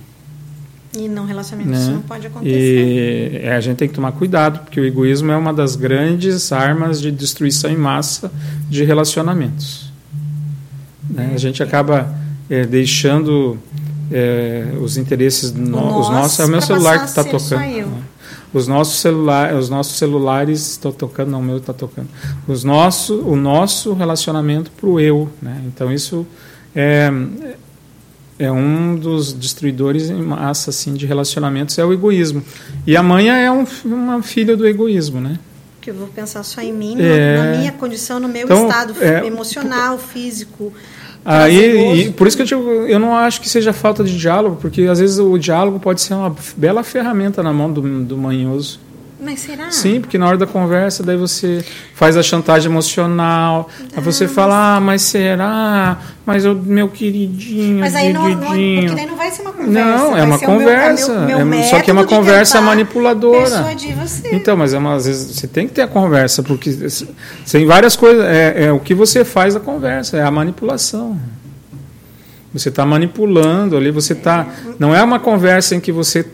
E não relacionamento né? isso não pode acontecer. E a gente tem que tomar cuidado, porque o egoísmo é uma das grandes armas de destruição em massa de relacionamentos. Né? A gente acaba é, deixando é, os interesses no, os nossos é o meu celular que está tocando eu. né? os nossos celular os nossos celulares estão tocando não o meu está tocando os nosso o nosso relacionamento para o eu né então isso é é um dos destruidores em massa assim de relacionamentos é o egoísmo e a mãe é um, uma filha do egoísmo né Que eu vou pensar só em mim, É. na minha condição, no meu Então, estado é, emocional, físico. Aí, e por isso que eu, digo, eu não acho que seja falta de diálogo, porque às vezes o diálogo pode ser uma bela ferramenta na mão do, do manhoso. Mas será? Sim, porque na hora da conversa, daí você faz a chantagem emocional, aí você fala, ah, mas será? Mas o meu queridinho, Mas aí não, não, Didinho. porque daí não vai ser uma conversa. Não, é uma o meu- conversa. meu- meu é- só que é uma conversa manipuladora. Então, mas é uma, às vezes você tem que ter a conversa, porque tem várias coisas. É, é o que você faz da conversa, é a manipulação. Você está manipulando ali, você está. Não é uma conversa em que você.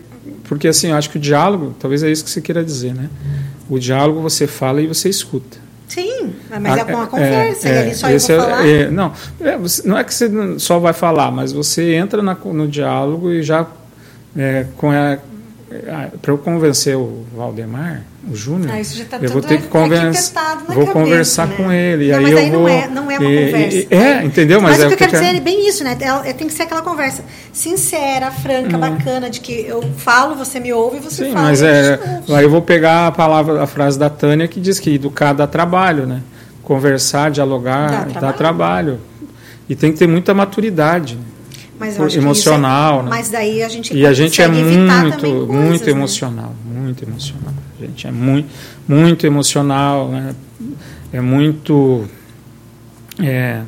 Porque assim, eu acho que o diálogo, talvez é isso que você queira dizer, né? O diálogo você fala e você escuta. Sim, mas é Ah, uma conversa, e ali só eu esse vou é- falar. é, não, é, você- não é que você só vai falar, mas você entra na- no diálogo e já é, com a, para eu convencer o Valdemar, o Júnior, Ah, tá eu vou ter que convencer, vou cabeça, conversar né? com ele, Não, aí mas eu aí vou não é, não é uma e- conversa. e- é, entendeu? Mas, Mas, é o que eu quero que- dizer é bem isso, né? É- é- Tem que ser aquela conversa sincera, franca, bacana, de que eu falo, você me ouve e você. Sim, fala. mas é, aí eu vou pegar a palavra, a frase da Tânia que diz que educar dá trabalho, né? Conversar, dialogar Dá dá trabalho. trabalho. E tem que ter muita maturidade. né? Mas que emocional, é- né? Mas daí a gente E a gente é muito, coisas, muito né? emocional, muito emocional. A gente é muito, muito emocional, né? É muito, é,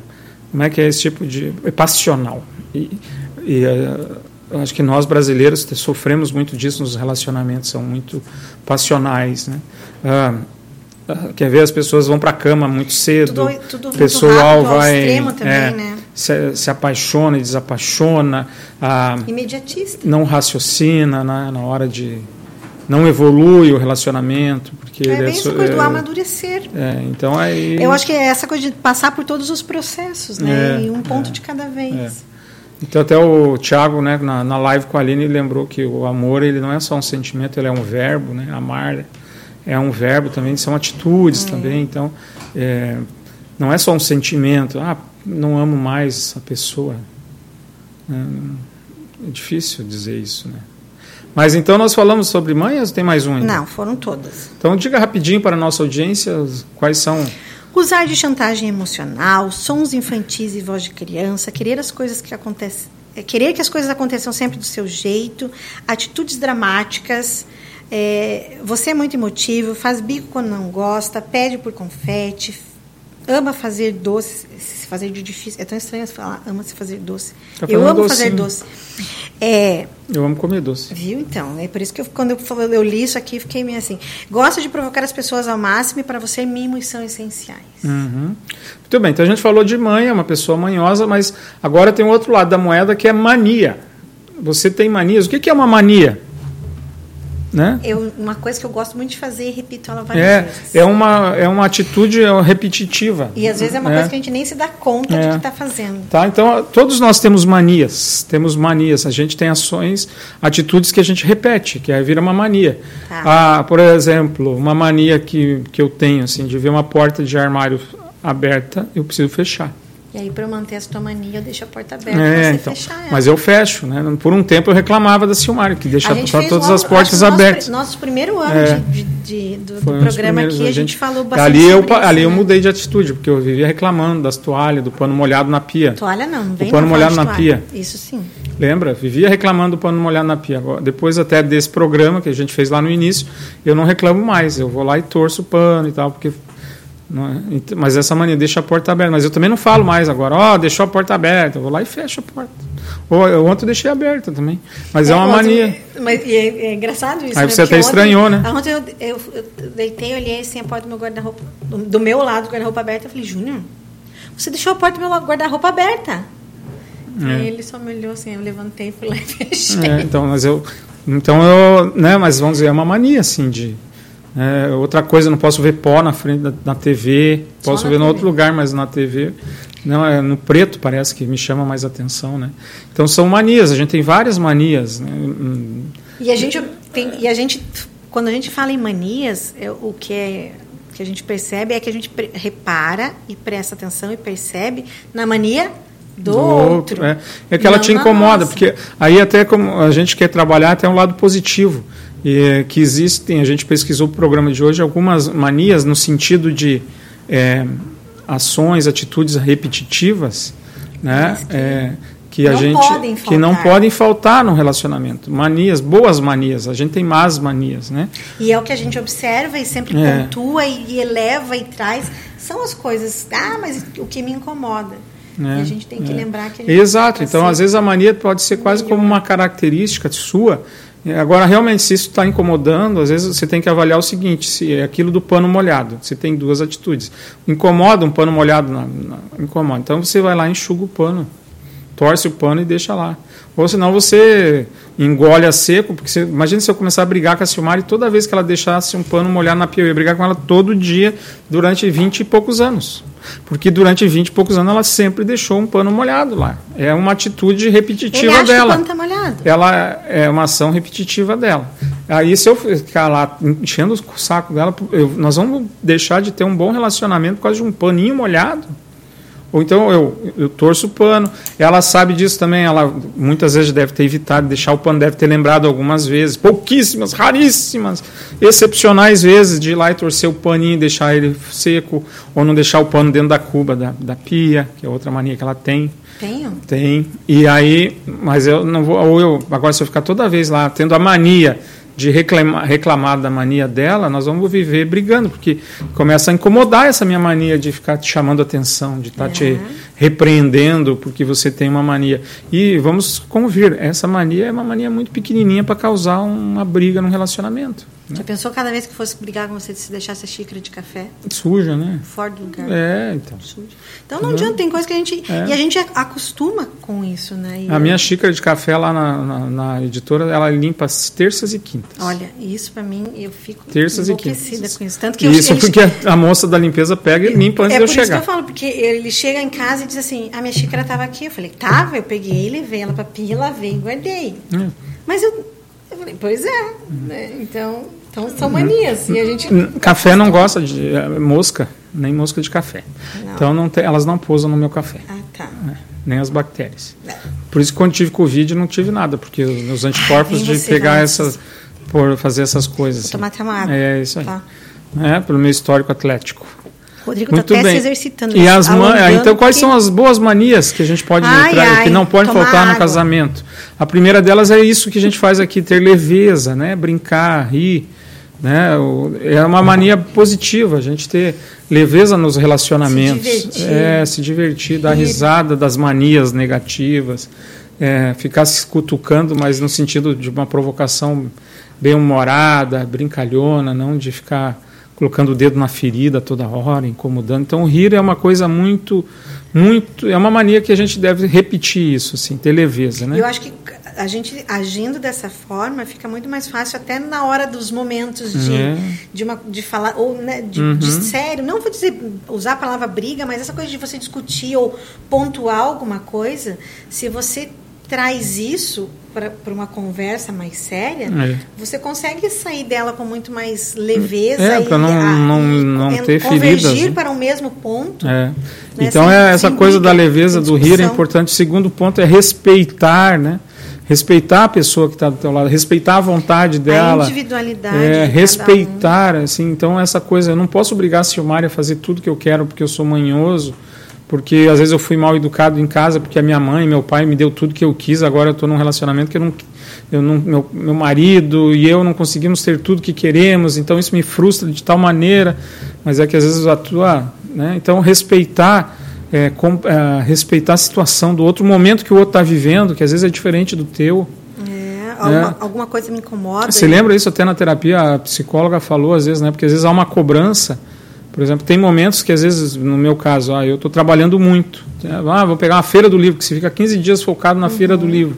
como é que é esse tipo de, é passional. E, e é, eu acho que nós brasileiros sofremos muito disso nos relacionamentos, são muito passionais, né? Ah, ah, quer ver as pessoas vão para a cama muito cedo, Tudo- tudo o muito pessoal rápido, ao vai extremo também, é, né? Se, se apaixona e desapaixona. ah, Imediatista. não raciocina né, na hora de não evolui o relacionamento porque É ele bem so- essa coisa do é- amadurecer. é, então aí Eu acho que é essa coisa de passar por todos os processos, né? É, e um ponto é, de cada vez. então até o Thiago né na, na live com a Aline lembrou que o amor ele não é só um sentimento ele é um verbo né amar é um verbo também são atitudes também então é, não é só um sentimento ah não amo mais a pessoa é, é difícil dizer isso né mas então nós falamos sobre mães ou tem mais um ainda? Não, foram todas. Então diga rapidinho para a nossa audiência quais são. Usar de chantagem emocional, sons infantis e voz de criança, querer as coisas que acontecem, é, querer que as coisas aconteçam sempre do seu jeito, atitudes dramáticas, é, você é muito emotivo, faz bico quando não gosta, pede por confete, ama fazer doce, se fazer de difícil, é tão estranho você falar, ama se fazer doce. Tá eu amo fazer docinho. doce. É, Eu amo comer doce. Viu, então? É por isso que eu, quando eu, falo- eu li isso aqui, fiquei meio assim. Gosta de provocar as pessoas ao máximo e para você mimos são essenciais. Uhum. Muito bem, então a gente falou de mãe, é uma pessoa manhosa, mas agora tem o outro lado da moeda que é mania. Você tem manias. O que é uma mania? Né? Eu, uma coisa que eu gosto muito de fazer e repito ela várias É, vezes. é, uma, é uma atitude repetitiva. E às vezes é uma É. coisa que a gente nem se dá conta de É. que está fazendo. Tá, então todos nós temos manias, temos manias, a gente tem ações, atitudes que a gente repete, que aí vira uma mania. Tá. Ah, por exemplo, uma mania que, que eu tenho, assim, de ver uma porta de armário aberta, eu preciso fechar. E aí, para eu manter essa tua mania, eu deixo a porta aberta É, você então, fechar ela. mas eu fecho, né? Por um tempo eu reclamava da Silmar, que deixa A gente só fez todas logo- as portas o nosso abertas. pri- Nosso primeiro ano É. de, de- de- do, do programa aqui, a gente, falou bastante ali eu, isso, ali eu né? mudei de atitude, porque eu vivia reclamando das toalhas, do pano molhado na pia. Toalha não, não vem pano não molhado na pia. Isso sim. Lembra? Vivia reclamando do pano molhado na pia. Agora, depois até desse programa que a gente fez lá no início, eu não reclamo mais. Eu vou lá e torço o pano e tal, porque. É? Mas essa mania deixa a porta aberta. Mas eu também não falo mais agora, ó, deixou a porta aberta. Eu vou lá e fecho a porta. Ou eu ontem eu deixei aberta também. Mas é, uma ontem- mania. Mas e é, é engraçado isso. Aí né? você Porque até estranhou, ontem, né? Ontem eu, eu, eu deitei, olhei assim a porta do meu guarda-roupa, do, do meu lado do guarda-roupa aberta. Eu falei, Júnior, você deixou a porta do meu guarda-roupa aberta. Aí ele só me olhou assim, eu levantei, fui lá e [laughs] fechei. É, então, mas eu. Então eu. Né, mas vamos dizer, é uma mania assim de. É, outra coisa, não posso ver pó na frente da na TV, Só posso na ver em outro lugar, mas na TV. Não, é no preto parece que me chama mais atenção, né? Então são manias, a gente tem várias manias. Né? E a gente tem, e a gente, quando a gente fala em manias, é, o que é que a gente percebe é que a gente repara e presta atenção e percebe na mania do, do outro. outro. É, é que ela te incomoda, porque aí até como a gente quer trabalhar até um lado positivo. É, que existem, a gente pesquisou o programa de hoje, algumas manias no sentido de é, ações, atitudes repetitivas, né? É, que a gente que não podem faltar no relacionamento. Manias, boas manias. A gente tem más manias, né? E é o que a gente observa e sempre é. pontua e, eleva e traz são as coisas. Ah, mas o que me incomoda. É, e a gente tem que é. lembrar que Exato. Tá então, às vezes a mania pode ser quase como uma característica sua. Agora, realmente, se isso está incomodando, às vezes você tem que avaliar o seguinte: se é aquilo do pano molhado. Você tem duas atitudes. Incomoda um pano molhado, na, na, incomoda. Então você vai lá, enxuga o pano torce o pano e deixa lá. Ou senão você engole a seco, porque você, imagina se eu começar a brigar com a Silmar e toda vez que ela deixasse um pano molhado na pia, eu ia brigar com ela todo dia durante 20 e poucos anos. Porque durante 20 e poucos anos ela sempre deixou um pano molhado lá. É uma atitude repetitiva Ele acha dela. Que o pano tá molhado. Ela é uma ação repetitiva dela. Aí se eu ficar lá enchendo o saco dela, eu, nós vamos deixar de ter um bom relacionamento por causa de um paninho molhado. Ou então eu, eu torço o pano. Ela sabe disso também. Ela muitas vezes deve ter evitado deixar o pano, deve ter lembrado algumas vezes, pouquíssimas, raríssimas, excepcionais vezes de ir lá e torcer o paninho, deixar ele seco, ou não deixar o pano dentro da cuba da, da pia, que é outra mania que ela tem. Tenho. Tem. E aí, mas eu não vou. Ou eu, agora, se eu ficar toda vez lá tendo a mania de reclamar, reclamar da mania dela, nós vamos viver brigando, porque começa a incomodar essa minha mania de ficar te chamando atenção, de estar tá te repreendendo porque você tem uma mania. E vamos convir, essa mania é uma mania muito pequenininha para causar uma briga num relacionamento. Né? Já pensou cada vez que fosse brigar com você se deixasse a xícara de café? Suja, né? Fora do lugar. É, então. Suja. Então não, adianta, tem coisa que a gente. É. E a gente acostuma com isso, né? E a minha xícara de café lá na, na, na, editora, ela limpa terças e quintas. Olha, isso para mim, eu fico terças e quintas. com isso. Tanto que isso eu, porque a moça da limpeza pega e limpa antes é de eu chegar. É por isso que eu falo, porque ele chega em casa e diz assim: a minha xícara estava aqui. Eu falei: tava, eu peguei, levei ela para pia, lavei e guardei. É. Mas eu, eu falei: pois é. Né? Então. Então são manias. E a gente. Café não gosta de é, mosca, nem mosca de café. Não. Então não tem, elas não pousam no meu café. Ah, tá. É, nem as bactérias. É. Por isso que quando tive Covid não tive nada, porque os meus anticorpos de pegar essas. por fazer essas coisas. Tomar até uma água. É isso aí. Tá. É, pelo meu histórico atlético. Rodrigo está até bem. se exercitando. E as man... Então, quais que... são as boas manias que a gente pode ai, entrar, ai, que não podem faltar água. no casamento? A primeira delas é isso que a gente faz aqui, ter leveza, né? brincar, rir. Né? É uma mania positiva a gente ter leveza nos relacionamentos. Se divertir, é, se divertir dar risada das manias negativas, é, ficar se cutucando, mas no sentido de uma provocação bem-humorada, brincalhona, não de ficar colocando o dedo na ferida toda hora, incomodando. Então, rir é uma coisa muito, muito, é uma mania que a gente deve repetir isso, assim, ter leveza, né? Eu acho que a gente agindo dessa forma fica muito mais fácil até na hora dos momentos de, é. de, uma, de falar ou né, de, uhum. de, sério não vou dizer usar a palavra briga mas essa coisa de você discutir ou pontuar alguma coisa se você traz isso para uma conversa mais séria, é. você consegue sair dela com muito mais leveza é, para não, a, não, não ter feridas. Né? para o mesmo ponto. É. Né? Então, sem, é essa coisa da leveza do rir é importante. O segundo ponto é respeitar, né? respeitar a pessoa que está do teu lado, respeitar a vontade dela, a individualidade, é, respeitar, um. assim, então essa coisa, eu não posso obrigar a Silmar a fazer tudo que eu quero porque eu sou manhoso, porque às vezes eu fui mal educado em casa porque a minha mãe, meu pai me deu tudo que eu quis, agora eu estou num relacionamento que eu não, eu não meu, meu marido e eu não conseguimos ter tudo que queremos, então isso me frustra de tal maneira, mas é que às vezes atua, né? Então respeitar é, com, é, respeitar a situação do outro, o momento que o outro está vivendo, que às vezes é diferente do teu. É, alguma, é. alguma coisa me incomoda. Você lembra isso até na terapia? A psicóloga falou às vezes, né? Porque às vezes há uma cobrança. Por exemplo, tem momentos que às vezes, no meu caso, ah, eu estou trabalhando muito. Ah, vou pegar uma feira do livro, que você fica 15 dias focado na uhum. feira do livro.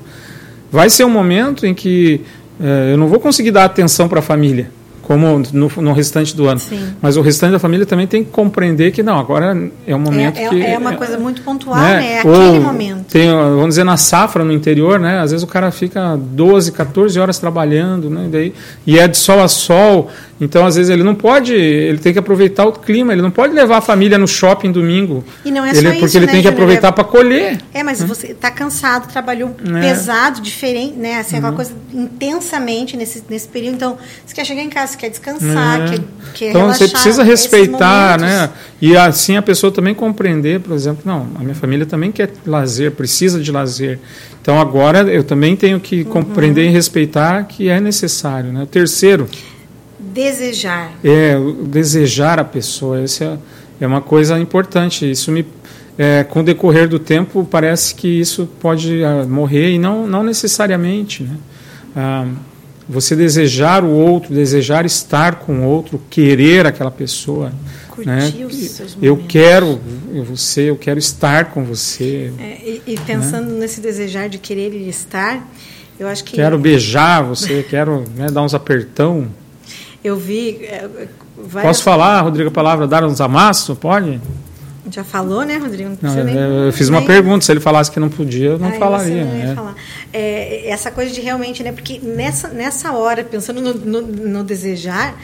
Vai ser um momento em que é, eu não vou conseguir dar atenção para a família como no, no restante do ano. Sim. Mas o restante da família também tem que compreender que não, agora é um momento é, que é uma coisa muito pontual, né? É aquele momento. Tem, vamos dizer, na safra no interior, né? Às vezes o cara fica 12, 14 horas trabalhando, né? Daí, e é de sol a sol. Então, às vezes, ele não pode, ele tem que aproveitar o clima, ele não pode levar a família no shopping domingo. E não é ele, só Porque isso, ele né, tem que aproveitar para colher. É, mas você está cansado, trabalhou É. pesado, diferente, né? Assim, Uhum. aquela coisa intensamente nesse, nesse período. Então, você quer chegar em casa, você quer descansar, É. quer, quer Então relaxar. você precisa respeitar, né? E assim a pessoa também compreender, por exemplo, não, a minha família também quer lazer, precisa de lazer. Então agora eu também tenho que Uhum. compreender e respeitar que é necessário, né? O terceiro Desejar. é desejar a pessoa. Essa é, é uma coisa importante. Isso me é, com o decorrer do tempo parece que isso pode ah, morrer e não não necessariamente, né? Ah, você desejar o outro, desejar estar com o outro, querer aquela pessoa, Curtir né? os seus Eu quero você, eu quero estar com você, É, e, e pensando nesse desejar de querer e estar, eu acho que quero beijar você, quero né, dar uns apertão. Eu vi é, várias... Posso falar, Rodrigo, a palavra dar uns amassos? Pode? Já falou, né, Rodrigo? Não Não, precisa nem- eu fiz uma nem- pergunta, se ele falasse que não podia, eu não Ah, falaria. não ia né? falar. É, essa coisa de realmente, né? Porque nessa, nessa hora, pensando no, no, no desejar,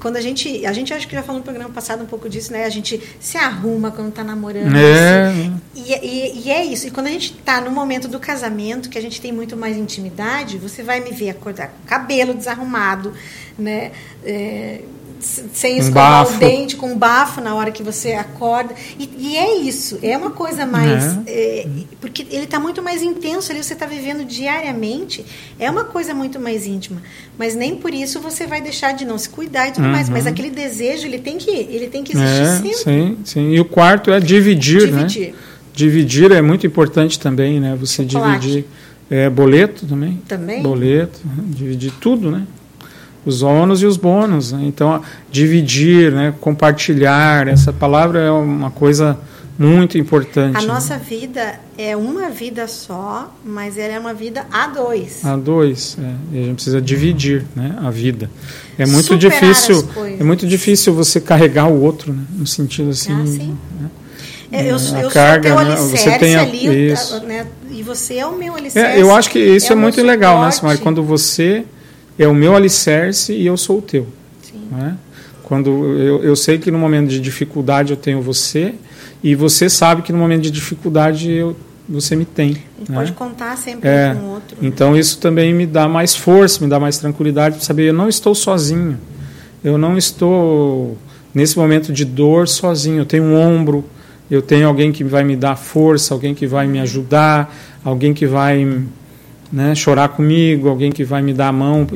quando a gente. A gente acho que já falou no programa passado um pouco disso, né? A gente se arruma quando tá namorando. É. assim. E, e- e é isso. E quando a gente tá no momento do casamento, que a gente tem muito mais intimidade, você vai me ver acordar com o cabelo desarrumado, né? É, sem Um escovar bafo. o dente, com um bafo na hora que você acorda. E, e é isso. É uma coisa mais. é, porque ele está muito mais intenso ali, você está vivendo diariamente. É uma coisa muito mais íntima. Mas nem por isso você vai deixar de não se cuidar e tudo mais. Mas aquele desejo, ele tem que, ele tem que existir Uhum. É, sempre. sim, sim. E o quarto é dividir, né? Dividir. Dividir é muito importante também, né? Você Chocolate. dividir é, boleto também. Também? Boleto, né? dividir tudo, né? Os ônus e os bônus. Né? Então, dividir, né? compartilhar, essa palavra é uma coisa muito importante. A né? nossa vida é uma vida só, mas ela é uma vida a dois. A dois, é, e a gente precisa dividir né, a vida. É muito Superar difícil, é muito difícil você carregar o outro, né, no sentido assim. Ah, sim. né? É, eu A eu carga, sou o né, você alicerce tem a- ali, isso. né? e você é o meu alicerce. É, eu acho que isso é, meu muito legal, né, suporte. Simara? Quando você é o meu alicerce e eu sou o teu. Né? Quando eu, eu sei que no momento de dificuldade eu tenho você e você sabe que no momento de dificuldade eu, você me tem. A gente né? pode contar sempre É, com o outro. né? Então isso também me dá mais força, me dá mais tranquilidade para saber eu não estou sozinho. Eu não estou nesse momento de dor sozinho. Eu tenho um ombro, eu tenho alguém que vai me dar força, alguém que vai me ajudar, alguém que vai né, chorar comigo, alguém que vai me dar a mão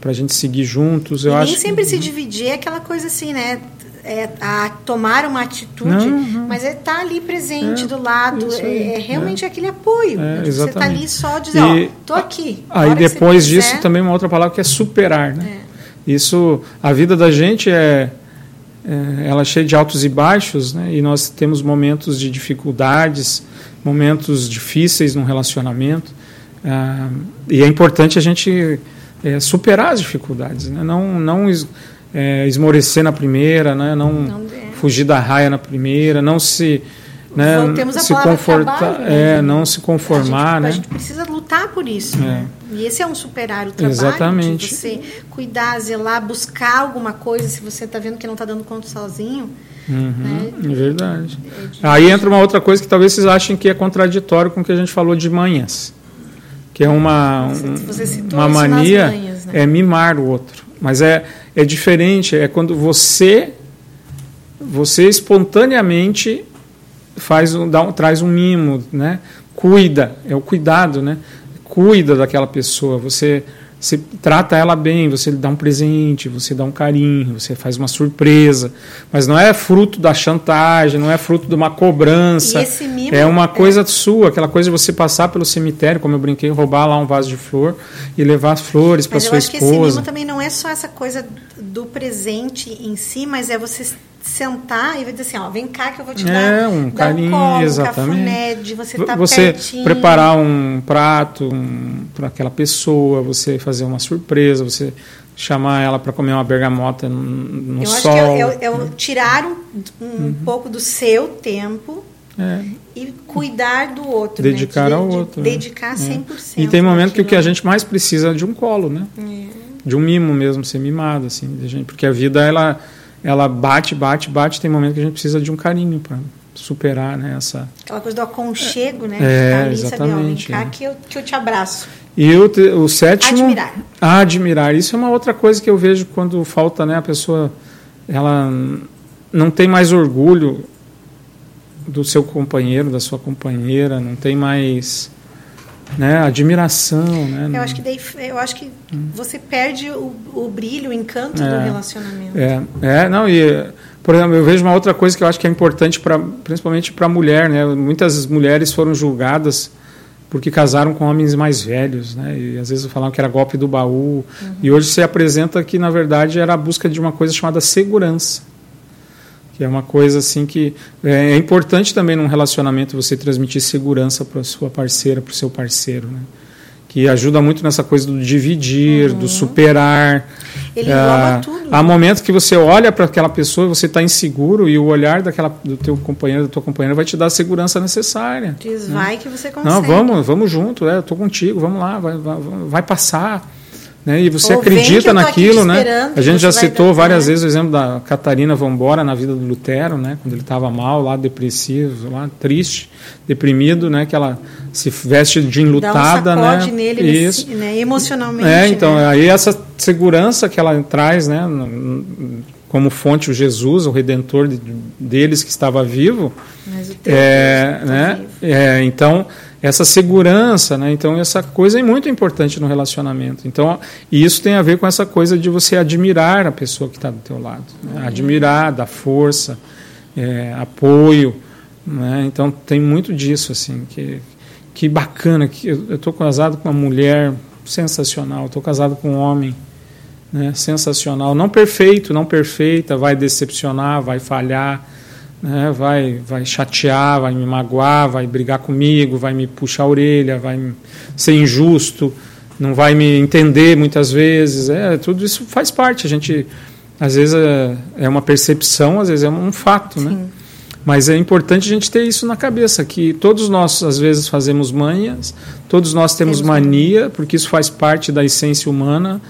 para a gente seguir juntos. Eu e acho nem sempre que, se dividir é aquela coisa assim, né? É, a tomar uma atitude, Não, não. mas é estar ali presente É, do lado, isso aí, é, é realmente é. aquele apoio. É, você está ali só dizer, E- ó, tô aqui. Aí depois quiser, disso também uma outra palavra que é superar, né? É. Isso, a vida da gente é, é ela é cheia de altos e baixos, né? E nós temos momentos de dificuldades, momentos difíceis no relacionamento, ah, e é importante a gente é, superar as dificuldades, né? Não não es, é, esmorecer na primeira, né? Não, Não, é. fugir da raia na primeira, não se né, Voltemos se confortar, trabalho, né? é, não se conformar, a gente, né? A gente precisa lutar por isso. É. né? E esse é um superar o trabalho. Exatamente. De você cuidar, zelar, buscar alguma coisa, se você está vendo que não está dando conta sozinho. Uhum, né? é verdade. Aí entra uma outra coisa que talvez vocês achem que é contraditório com o que a gente falou de manhas, que é uma, um- uma mania, manhas, né? é mimar o outro. Mas é, é diferente, é quando você, você espontaneamente faz um, dá um, traz um mimo, né? Cuida, é o cuidado, né? Cuida daquela pessoa, você você trata ela bem, você lhe dá um presente, você dá um carinho, você faz uma surpresa, mas não é fruto da chantagem, não é fruto de uma cobrança. E esse mimo é uma é- coisa sua, aquela coisa de você passar pelo cemitério, como eu brinquei, roubar lá um vaso de flor e levar as flores para Mas eu sua acho que esse esposa. mimo também não é só essa coisa do presente em si, mas é você sentar e vai dizer assim, ó, vem cá que eu vou te É, dar, um dar carinho, colo, exatamente. um cafuné, de você estar você pertinho. preparar um prato um, para aquela pessoa, você fazer uma surpresa, você chamar ela para comer uma bergamota no, no Eu acho sol. que é, é- é tirar um, um pouco do seu tempo É. e cuidar do outro. Dedicar né? De- ao de- outro, né? Dedicar É. 100%. E tem momento que o que a gente mais precisa é de um colo, né? É. De um mimo mesmo, ser mimado, assim, de gente, porque a vida ela ela bate, bate, bate, tem momento que a gente precisa de um carinho para superar, né, essa Aquela coisa do aconchego, né? É, Ficar ali, sabe, ó, exatamente, cá é. que eu, que eu te abraço. E o, te- o sétimo. Admirar. Admirar. Isso é uma outra coisa que eu vejo quando falta, né? A pessoa. Ela não tem mais orgulho do seu companheiro, da sua companheira, não tem mais. Né, admiração, né? Eu acho que daí, eu acho que você perde o, o brilho, o encanto É. do relacionamento. É, é, não, e, por exemplo, eu vejo uma outra coisa que eu acho que é importante, pra, principalmente para a mulher, né? Muitas mulheres foram julgadas porque casaram com homens mais velhos, né? E às vezes falavam que era golpe do baú. E hoje se apresenta que, na verdade, era a busca de uma coisa chamada segurança. Que é uma coisa assim que é, é importante também num relacionamento você transmitir segurança para sua parceira, para o seu parceiro, né? Que ajuda muito nessa coisa do dividir, do superar. Ele Ah, tudo. Há momentos que você olha para aquela pessoa e você está inseguro e o olhar daquela, do teu companheiro, da tua companheira vai te dar a segurança necessária. Diz, vai que você consegue. Não, vamos, vamos junto, é, eu tô contigo, vamos lá, vai, vai, vai passar. Né? E você Ou acredita naquilo, né? A gente já citou várias né? vezes o exemplo da Catarina Vambora na vida do Lutero, né? Quando ele estava mal, lá depressivo, lá triste, deprimido, né? Que ela se veste de Dá um enlutada, né? nele Isso. né, emocionalmente. É, então, né? aí essa segurança que ela traz, né, como fonte o Jesus, o redentor de- deles que estava vivo, Mas o teu é, Deus tá né, vivo. é, então essa segurança, né, então essa coisa é muito importante no relacionamento. Então, e isso tem a ver com essa coisa de você admirar a pessoa que está do teu lado, né, admirar, dar força, é, apoio, né, então tem muito disso assim que que bacana que eu estou casado com uma mulher sensacional, estou casado com um homem né, sensacional, não perfeito, não perfeita, vai decepcionar, vai falhar, né, vai, vai chatear, vai me magoar, vai brigar comigo, vai me puxar a orelha, vai ser injusto, não vai me entender muitas vezes, é tudo isso faz parte. A gente às vezes é, é uma percepção, às vezes é um fato, né? Mas é importante a gente ter isso na cabeça, que todos nós, às vezes, fazemos manhas, todos nós temos Temos mania, porque isso faz parte da essência humana.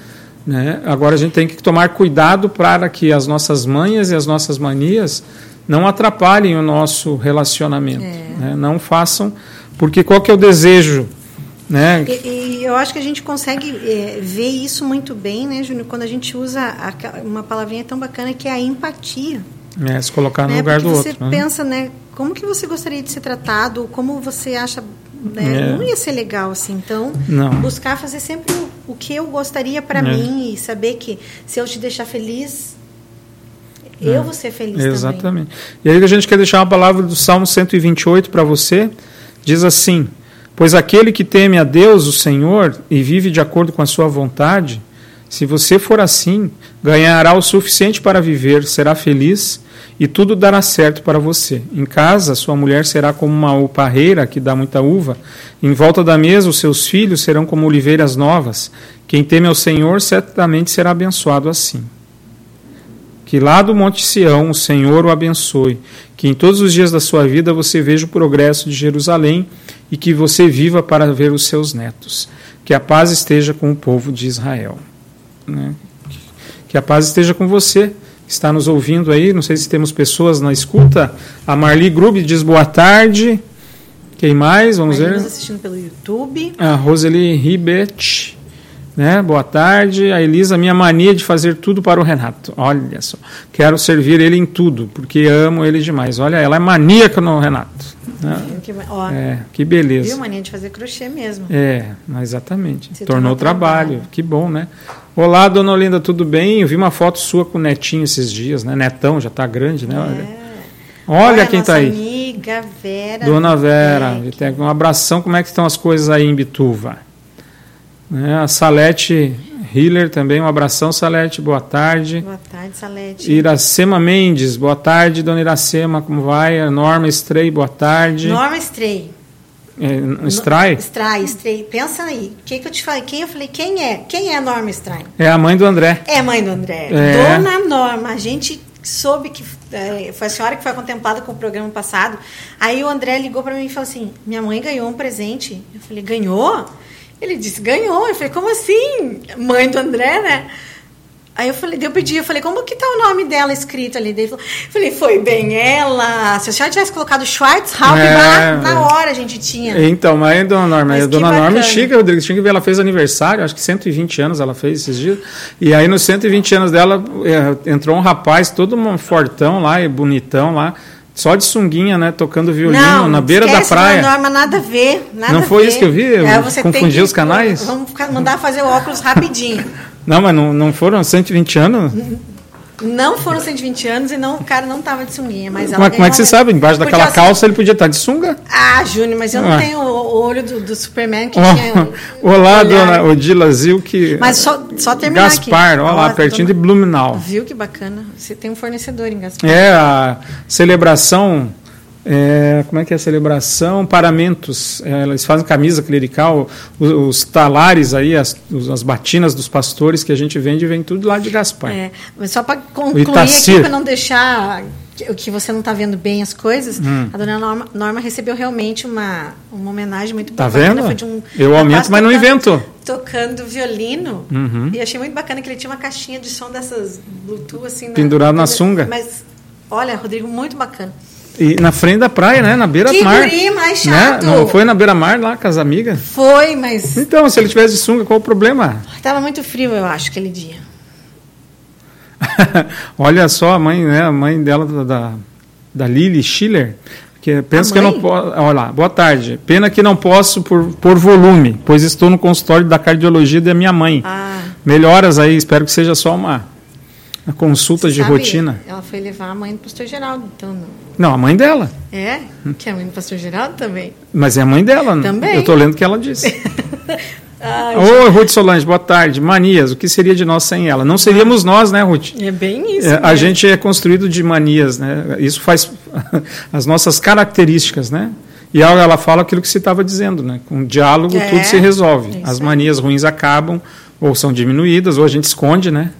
Né? Agora a gente tem que tomar cuidado para que as nossas manhas e as nossas manias não atrapalhem o nosso relacionamento. É. né? Não façam, porque qual que é o desejo? Né? E, e eu acho que a gente consegue é, ver isso muito bem, né, Júnior, quando a gente usa aquela- uma palavrinha tão bacana que é a empatia. É, se colocar no né? lugar Porque do você outro. né? pensa, né, como que você gostaria de ser tratado, como você acha, né, É. não ia ser legal assim. Então, Não. buscar fazer sempre o, o que eu gostaria para É. mim e saber que se eu te deixar feliz, eu vou ser feliz também. Exatamente. E aí a gente quer deixar uma palavra do Salmo 128 para você. Diz assim: Pois aquele que teme a Deus, o Senhor, e vive de acordo com a sua vontade, se você for assim, ganhará o suficiente para viver, será feliz e tudo dará certo para você. Em casa, sua mulher será como uma parreira que dá muita uva. Em volta da mesa, os seus filhos serão como oliveiras novas. Quem teme ao Senhor certamente será abençoado assim. Que lá do Monte Sião o Senhor o abençoe, que em todos os dias da sua vida você veja o progresso de Jerusalém e que você viva para ver os seus netos. Que a paz esteja com o povo de Israel. Né? Que a paz esteja com você. que Está nos ouvindo aí, não sei se temos pessoas na escuta. A Marli Grube diz boa tarde. Quem mais? Vamos Aí ver. assistindo pelo YouTube. A Roseli Ribet, né? Boa tarde. A Elisa, minha mania de fazer tudo para o Renato. Olha só, quero servir ele em tudo, porque amo ele demais. Olha, ela é maníaca no Renato. né? Que- Ó, É, que beleza. viu? Mania de fazer crochê mesmo. É, exatamente. Se Tornou trabalho. trabalho. Que bom, né? Olá, dona Olinda, tudo bem? Eu vi uma foto sua com o Netinho esses dias, né? Netão já está grande, né? Olha, É. Olha quem nossa está aí. amiga Vera. Dona Vera, tem um abração, como é que estão as coisas aí em Bituva? Né, a Salete Hiller também, um abração, Salete, boa tarde. Boa tarde, Salete. Iracema Mendes, boa tarde, dona Iracema, como vai? A Norma Estrei, boa tarde. Norma Stray. É? Extrai, extrai. Pensa aí. O que, que eu te falei? Quem eu falei? Quem é? Quem é a Norma Extrai? É a mãe do André. É a mãe do André. É. Dona Norma. A gente soube que é, foi a senhora que foi contemplada com o programa passado. Aí o André ligou para mim e falou assim: Minha mãe ganhou um presente. Eu falei: Ganhou? Ele disse: Ganhou. Eu falei: Como assim? Mãe do André, né? Aí eu falei, eu pedi, eu falei, como que tá o nome dela escrito ali? Daí ele falou, falei, foi bem ela. Se a senhora tivesse colocado Schwarzhaupt, É, na, na é. hora a gente tinha. Então, mas a Dona Norma, Mas a Dona Norma. Chica Rodrigues, tinha que ver, ela fez aniversário, acho que 120 anos ela fez esses dias. E aí, nos 120 anos dela, é, entrou um rapaz todo um fortão lá e bonitão lá, só de sunguinha, né, tocando violino na beira da esquece, praia. Dona Norma, nada a ver. Nada Não foi isso que eu vi? Eu É, confundi os canais? Vamos mandar fazer o óculos rapidinho. Não, mas não, não foram 120 anos? Não foram 120 anos e não, o cara não tava de sunguinha, mas ela Mas como é que você sabe? Embaixo daquela assim- calça ele podia estar de sunga? Ah, Júnior, mas eu não Ah. tenho o olho do, do Superman que Ó, tinha. Olá, olhar. dona Odila Zilke. Mas só, só terminar Gaspar, aqui. ó lá, pertinho de Blumenau. Viu que bacana? Você tem um fornecedor em Gaspar. É a celebração. É, como é que é a celebração? Paramentos. É, eles fazem camisa clerical, os, os talares aí, as, as batinas dos pastores que a gente vende, vem tudo lá de Gaspar. É, mas só para concluir aqui, para não deixar que- que você não está vendo bem as coisas, Hum. a dona Norma, Norma recebeu realmente uma, uma homenagem muito Tá bacana. vendo? Foi de um Eu aumento, mas não tocando- invento. Tocando violino. Uhum. E achei muito bacana que ele tinha uma caixinha de som dessas Bluetooth assim. Pendurado na sunga. Mas, olha, Rodrigo, muito bacana. E na frente da praia, né? Na beira Que mais Né? chato. Não foi na beira-mar lá com as amigas? Foi, mas Então, se ele tivesse de sunga, qual o problema? estava muito frio, eu acho, aquele dia. [laughs] Olha só a mãe, né? A mãe dela, da, da, Lily Schiller, que pensa A que eu não posso. Olha lá, boa tarde. Pena que não posso por, por volume, pois estou no consultório da cardiologia da minha mãe. Ah, Melhoras aí, espero que seja só uma, uma consulta de sabe, rotina. Ela foi levar a mãe do pastor Geraldo, então não. Não, a mãe dela. É? Que é a mãe do pastor Geraldo também. Mas é a mãe dela. Também. Eu estou lendo o que ela disse. [laughs] Ai, Oi, Ruth Solange, boa tarde. Manias, o que seria de nós sem ela? Não seríamos nós, né, Ruth? é bem isso. É, a gente é construído de manias, né? Isso faz [laughs] as nossas características, né? E ela ela fala aquilo que você estava dizendo, né? Com diálogo É, tudo se resolve. é As manias ruins acabam ou são diminuídas ou a gente esconde, né?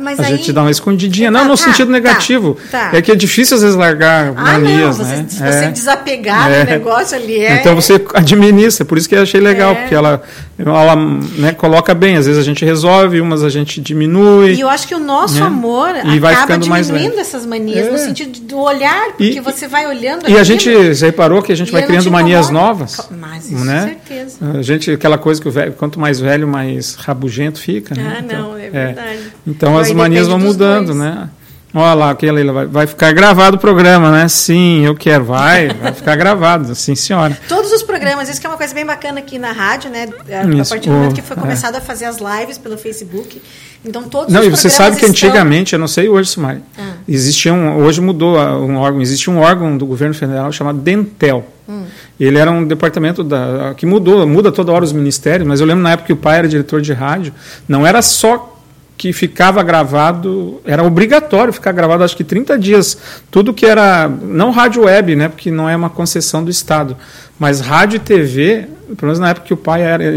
Mas A aí... gente dá uma escondidinha. Não Tá, no tá, sentido tá, negativo. tá. É que é difícil às vezes largar Ah, manias, não, você, né? se É. você desapegar É. do negócio ali é... Então você administra, por isso que eu achei legal, É. porque ela, ela né, coloca bem. Às vezes a gente resolve, umas a gente diminui. E eu acho que o nosso né? amor E vai acaba ficando mais diminuindo leve. essas manias, É. no sentido do olhar, porque E- você vai olhando E a gente, você reparou que a gente vai criando manias novas? Mas isso, né? com certeza. A gente, aquela coisa que o velho, quanto mais velho, mais rabugento fica. né? Ah, Então, não, é verdade. Então as manias vão mudando, dois. né? Olha lá, que Leila vai, vai ficar gravado o programa, né? Sim, eu quero. Vai, [laughs] vai ficar gravado, sim, senhora. Todos os programas, isso que é uma coisa bem bacana aqui na rádio, né? A Isso, partir do momento que foi é. começado a fazer as lives pelo Facebook. Então todos Não, os e você sabe que estão- antigamente, eu não sei hoje, Sumari, Ah. existia um, hoje mudou um órgão, existia um órgão do governo federal chamado Dentel. Hum. Ele era um departamento da, que mudou, muda toda hora os ministérios, mas eu lembro na época que o pai era diretor de rádio, não era só que ficava gravado, era obrigatório ficar gravado, acho que 30 dias. Tudo que era, não rádio web, né, porque não é uma concessão do Estado, mas rádio e TV, pelo menos na época que o pai era, é,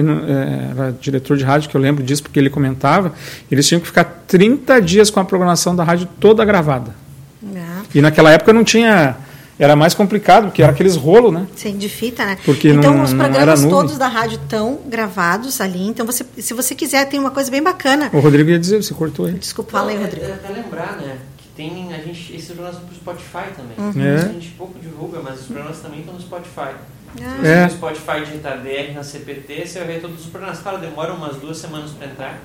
era diretor de rádio, que eu lembro disso porque ele comentava, eles tinham que ficar 30 dias com a programação da rádio toda gravada. Ah, E naquela época não tinha. Era mais complicado, porque era aqueles rolos, né? sim, de fita, né? Porque então não- os programas todos da rádio estão gravados ali. Então você, se você quiser, tem uma coisa bem bacana. O Rodrigo ia dizer, você cortou ele. Desculpa, fala aí, é- Rodrigo. É, até lembrar, né? Que tem a gente. Esses programas são pro Spotify também. Uhum. É. A gente pouco divulga, mas os programas também estão no Spotify. Se Ah, você É. no Spotify digitar DR na CPT, você vai ver todos os programas. Claro, demora umas duas semanas para entrar,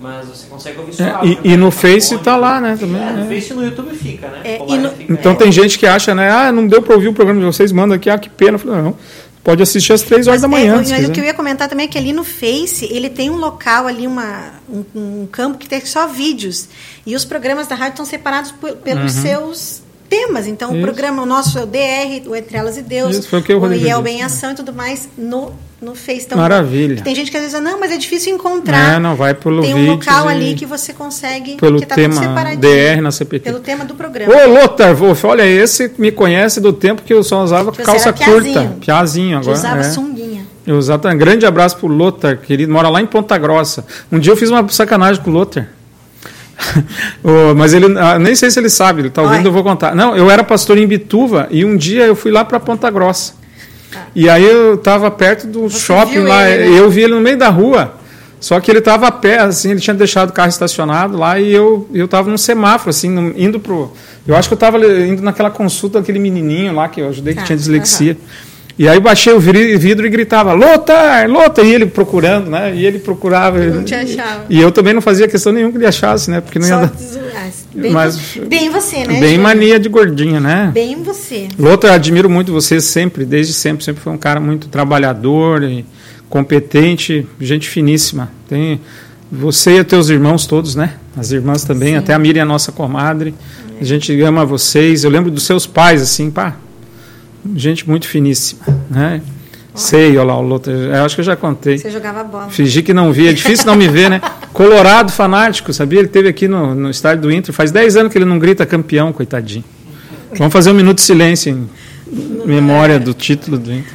mas você consegue ouvir É, suave. e- e no Face tá lá, né, também, É, no é. Face e no YouTube fica, né? É, e no- fica- Então é. tem gente que acha, né? Ah, não deu para ouvir o programa de vocês, manda aqui, ah, que pena. Eu falei, não, pode assistir às três horas da manhã. É, mas o que eu ia comentar também é que ali no Face ele tem um local ali, uma, um, um campo que tem só vídeos. E os programas da rádio estão separados por- pelos Uhum. seus temas. Então, Isso. o programa, o nosso é o DR, o Entre Elas e Deus, Isso, foi o que o Rodrigo IEL. Bem Ação e tudo mais no, no Face. Então, Maravilha. Tem gente que às vezes fala, não, mas é difícil encontrar. É, não, vai pelo Tem um local ali que você consegue, Pelo que tá tema. DR na CPT. Pelo tema do programa. Ô, Lothar Wolff, olha, esse me conhece do tempo que eu só usava Você calça piazinho. curta. Piazinho agora. usava é. sunguinha. Eu usava. Um grande abraço pro Lothar, querido. Mora lá em Ponta Grossa. Um dia eu fiz uma sacanagem com o Lothar. [laughs] Ô, mas ele ah, nem sei se ele sabe, ele tá ouvindo, Olha. eu vou contar. Não, eu era pastor em Bituva e um dia eu fui lá para Ponta Grossa. Tá. E aí eu tava perto do Você shopping lá, ele, né? eu vi ele no meio da rua. Só que ele estava a pé, assim, ele tinha deixado o carro estacionado lá e eu eu tava num semáforo assim, indo pro Eu acho que eu estava indo naquela consulta daquele menininho lá que eu ajudei que Tá, tinha dislexia. E aí baixei o vidro e gritava: "Lotar, Lotar!" E ele procurando, né? E ele procurava. Não te achava. E eu também não fazia questão nenhuma que ele achasse, né? Porque não ia Só dar. zoar. bem, Mas- bem você, né? Bem mania de gordinha, né? Bem você. Lothar, admiro muito você sempre, desde sempre. Sempre foi um cara muito trabalhador e competente, gente finíssima. Tem você e os teus irmãos todos, né? As irmãs também, até a Miriam, nossa comadre. A gente ama vocês. Eu lembro dos seus pais, assim, pá. Gente muito finíssima, né? Sei, olha lá, o Lothar. Eu acho que eu já contei. Você jogava bola. Fingi que não via. É difícil não me ver, né? [laughs] Colorado fanático, sabia? Ele teve aqui no, no estádio do Inter. Faz 10 anos que ele não grita campeão, coitadinho. Vamos fazer um minuto de silêncio em memória do título do Inter.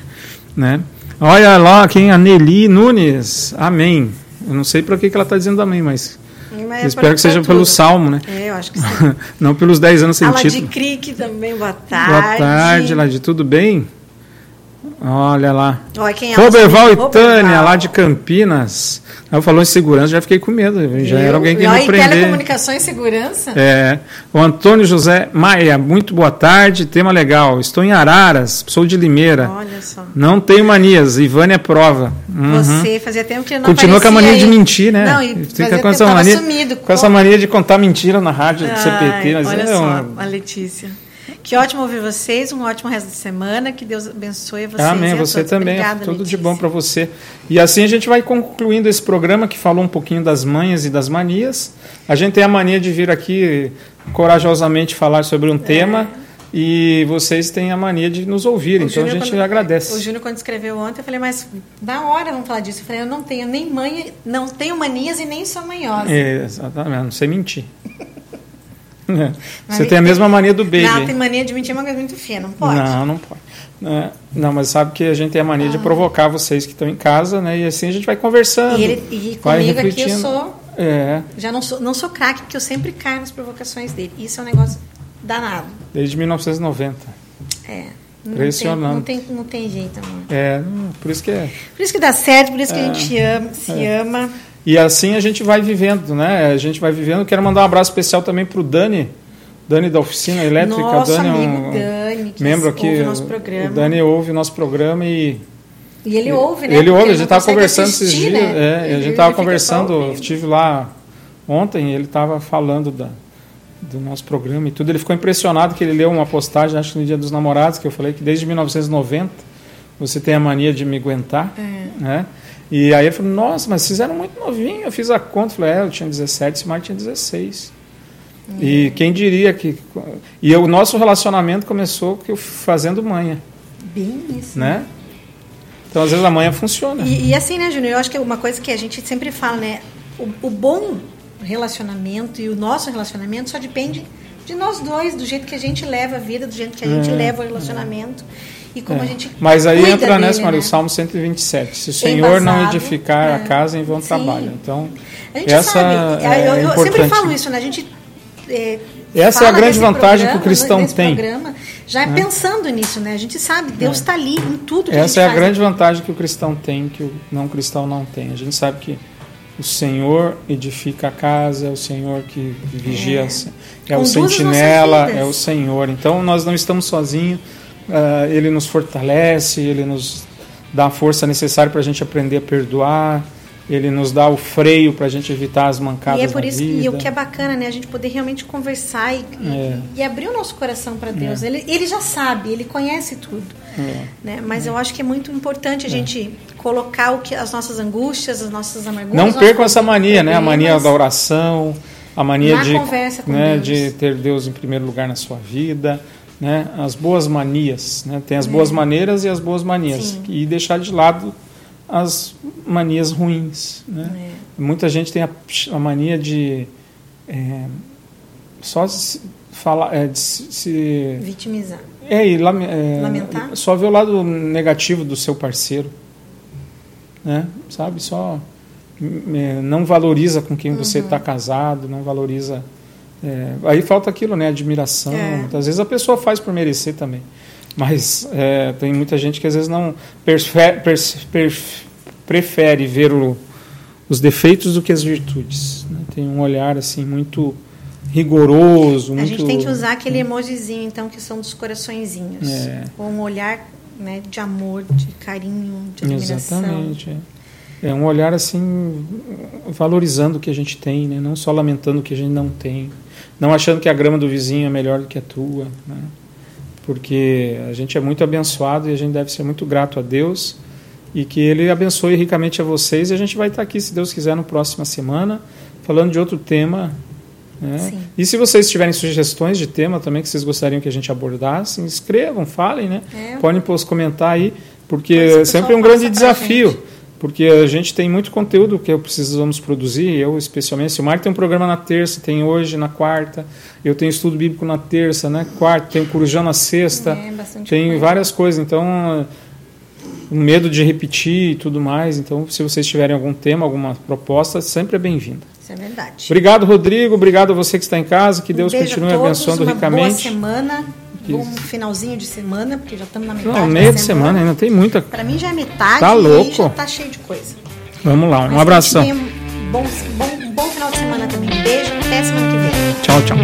Né? Olha lá quem? A Nelly Nunes. Amém. Eu não sei para que, que ela está dizendo amém, mas Mas é espero que seja pra pelo tudo. salmo, né? É, eu acho que [laughs] sim. não pelos 10 anos sem A Ladi título. Crick também, boa tarde. Boa tarde, Ladi. Tudo bem? Olha lá. Olha quem é Roberval e Tânia, lá de Campinas. Aí falou em segurança, já fiquei com medo. Já Eu- era alguém que me em prender. telecomunicações e segurança. É. O Antônio José Maia, muito boa tarde, tema legal. Estou em Araras, sou de Limeira. Olha só. Não tenho manias, Ivânia é prova. Uhum. Você fazia tempo que eu não Continua com a mania de aí. mentir, né? Não, e Fica com essa mania, sumido. com essa mania de contar mentira na rádio do CPT. Mas olha é só, um- a Letícia. Que ótimo ouvir vocês, um ótimo resto de semana, que Deus abençoe vocês. Amém, a você todos. também. Obrigada, Tudo de Letícia. bom para você. E assim a gente vai concluindo esse programa que falou um pouquinho das manhas e das manias. A gente tem a mania de vir aqui corajosamente falar sobre um tema e vocês têm a mania de nos ouvir. O então a Júnior, gente quando- agradece. O Júnior, quando escreveu ontem, eu falei, mas na hora vamos falar disso. Eu falei, eu não tenho nem manha, não tenho manias e nem sou manhosa. É, exatamente, não sei mentir. [laughs] É. Você tem a mesma mania do baby. Não, tem mania de mentir, é uma coisa muito feia, não pode. Não, não pode. É, não, mas sabe que a gente tem a mania Ah. de provocar vocês que estão em casa, né? E assim a gente vai conversando. E, ele, e vai comigo aqui eu sou, É, já não sou, não sou craque, porque eu sempre caio nas provocações dele. Isso é um negócio danado. desde 1990. É. Não tem, Impressionante. não, tem, não tem jeito, amor. É, por isso que é. Por isso que dá certo, por isso que É. a gente ama, se ama. E assim a gente vai vivendo, né? A gente vai vivendo. Quero mandar um abraço especial também pro Dani, Dani da Oficina Elétrica. Nosso Dani é um Dani, que membro aqui. ouve o nosso programa. O Dani ouve o nosso programa e E ele ouve, né? Ele ouve, a gente estava conversando assistir, esses dias. né? é, a gente estava conversando, estive lá ontem, ele estava falando da, do nosso programa e tudo. Ele ficou impressionado que ele leu uma postagem, acho que no Dia dos Namorados, que eu falei que desde 1990 você tem a mania de me aguentar. É. Né? E aí ele falou, nossa, mas fizeram muito novinho. Eu fiz a conta, falei, é, eu tinha 17, esse Marco tinha 16. E quem diria que. E o nosso relacionamento começou que eu fazendo manha, Bem isso. né? Então, às vezes, a manha funciona. E, e assim, né, Júnior? Eu acho que é uma coisa que a gente sempre fala, né? O, o bom relacionamento e o nosso relacionamento só depende de nós dois, do jeito que a gente leva a vida, do jeito que a gente É, leva o relacionamento e como É. a gente. Mas aí entra nessa, Maria, o né? Salmo 127. Se o Senhor não Embasado, edificar a é. casa, em vão Sim. trabalha. Então, A essa sabe, é eu, eu sempre importante. falo isso, né? A gente. é, Essa é a grande vantagem que o programa, cristão tem. programa, já é pensando nisso, né? A gente sabe, Deus está ali em tudo que a Essa é a faz. grande vantagem que o cristão tem, que o não cristão não tem. A gente sabe que o Senhor edifica a casa, é o Senhor que vigia, é, o Conduz as sentinela, é o Senhor. Então nós não estamos sozinhos, ah, Ele nos fortalece, Ele nos dá a força necessária para a gente aprender a perdoar, Ele nos dá o freio para a gente evitar as mancadas E é por isso vida. e o que é bacana, né? A gente poder realmente conversar e, É. e abrir o nosso coração para Deus. Ele, ele já sabe, ele conhece tudo. É. Né? Mas eu acho que é muito importante a gente colocar o que, as nossas angústias, as nossas amarguras. Não percam essa mania, né? A mania da oração, a mania de, né, de ter Deus em primeiro lugar na sua vida, né, as boas manias, né, tem as boas maneiras e as boas manias Sim. e deixar de lado as manias ruins, né? É. Muita gente tem a, a mania de é, só se falar, é, de se vitimizar, é, e é, lamentar, só ver o lado negativo do seu parceiro, né? Sabe, só é, não valoriza com quem uhum. você está casado, não valoriza. É, aí falta aquilo, né? Admiração. É. Muitas vezes a pessoa faz por merecer também. Mas é, tem muita gente que às vezes não prefere, prefere ver o, os defeitos do que as virtudes. Né? Tem um olhar assim muito rigoroso. A muito... gente tem que usar aquele emojizinho, então, que são dos coraçõezinhos. É. Um olhar né, de amor, de carinho, de admiração. Exatamente. É. É um olhar assim, valorizando o que a gente tem, né? não só lamentando o que a gente não tem. Não achando que a grama do vizinho é melhor do que a tua. Né? Porque a gente é muito abençoado e a gente deve ser muito grato a Deus e que Ele abençoe ricamente a vocês. E a gente vai estar aqui, se Deus quiser, na próxima semana, falando de outro tema. Né? E se vocês tiverem sugestões de tema também que vocês gostariam que a gente abordasse, escrevam, falem, né? É, Podem comentar aí, porque é sempre um grande desafio porque a gente tem muito conteúdo que precisamos produzir, eu especialmente. O Marco tem um programa na terça, tem hoje na quarta, eu tenho estudo bíblico na terça, né? Quarta, tem o Corujão na sexta, é, tem coisa. várias coisas. Então, o medo de repetir e tudo mais. Então, se vocês tiverem algum tema, alguma proposta, sempre é bem-vinda. Isso é verdade. Obrigado, Rodrigo. Obrigado a você que está em casa. Que Deus um continue todos, abençoando uma ricamente. Boa semana. Bom finalzinho de semana, porque já estamos na metade. Não, meio de semana, semana ainda tem muita. Para mim já é metade tá louco. já tá cheio de coisa. Vamos lá, um Mas abração. Bom, bom, bom final de semana também. Beijo, até semana que vem. Tchau, tchau.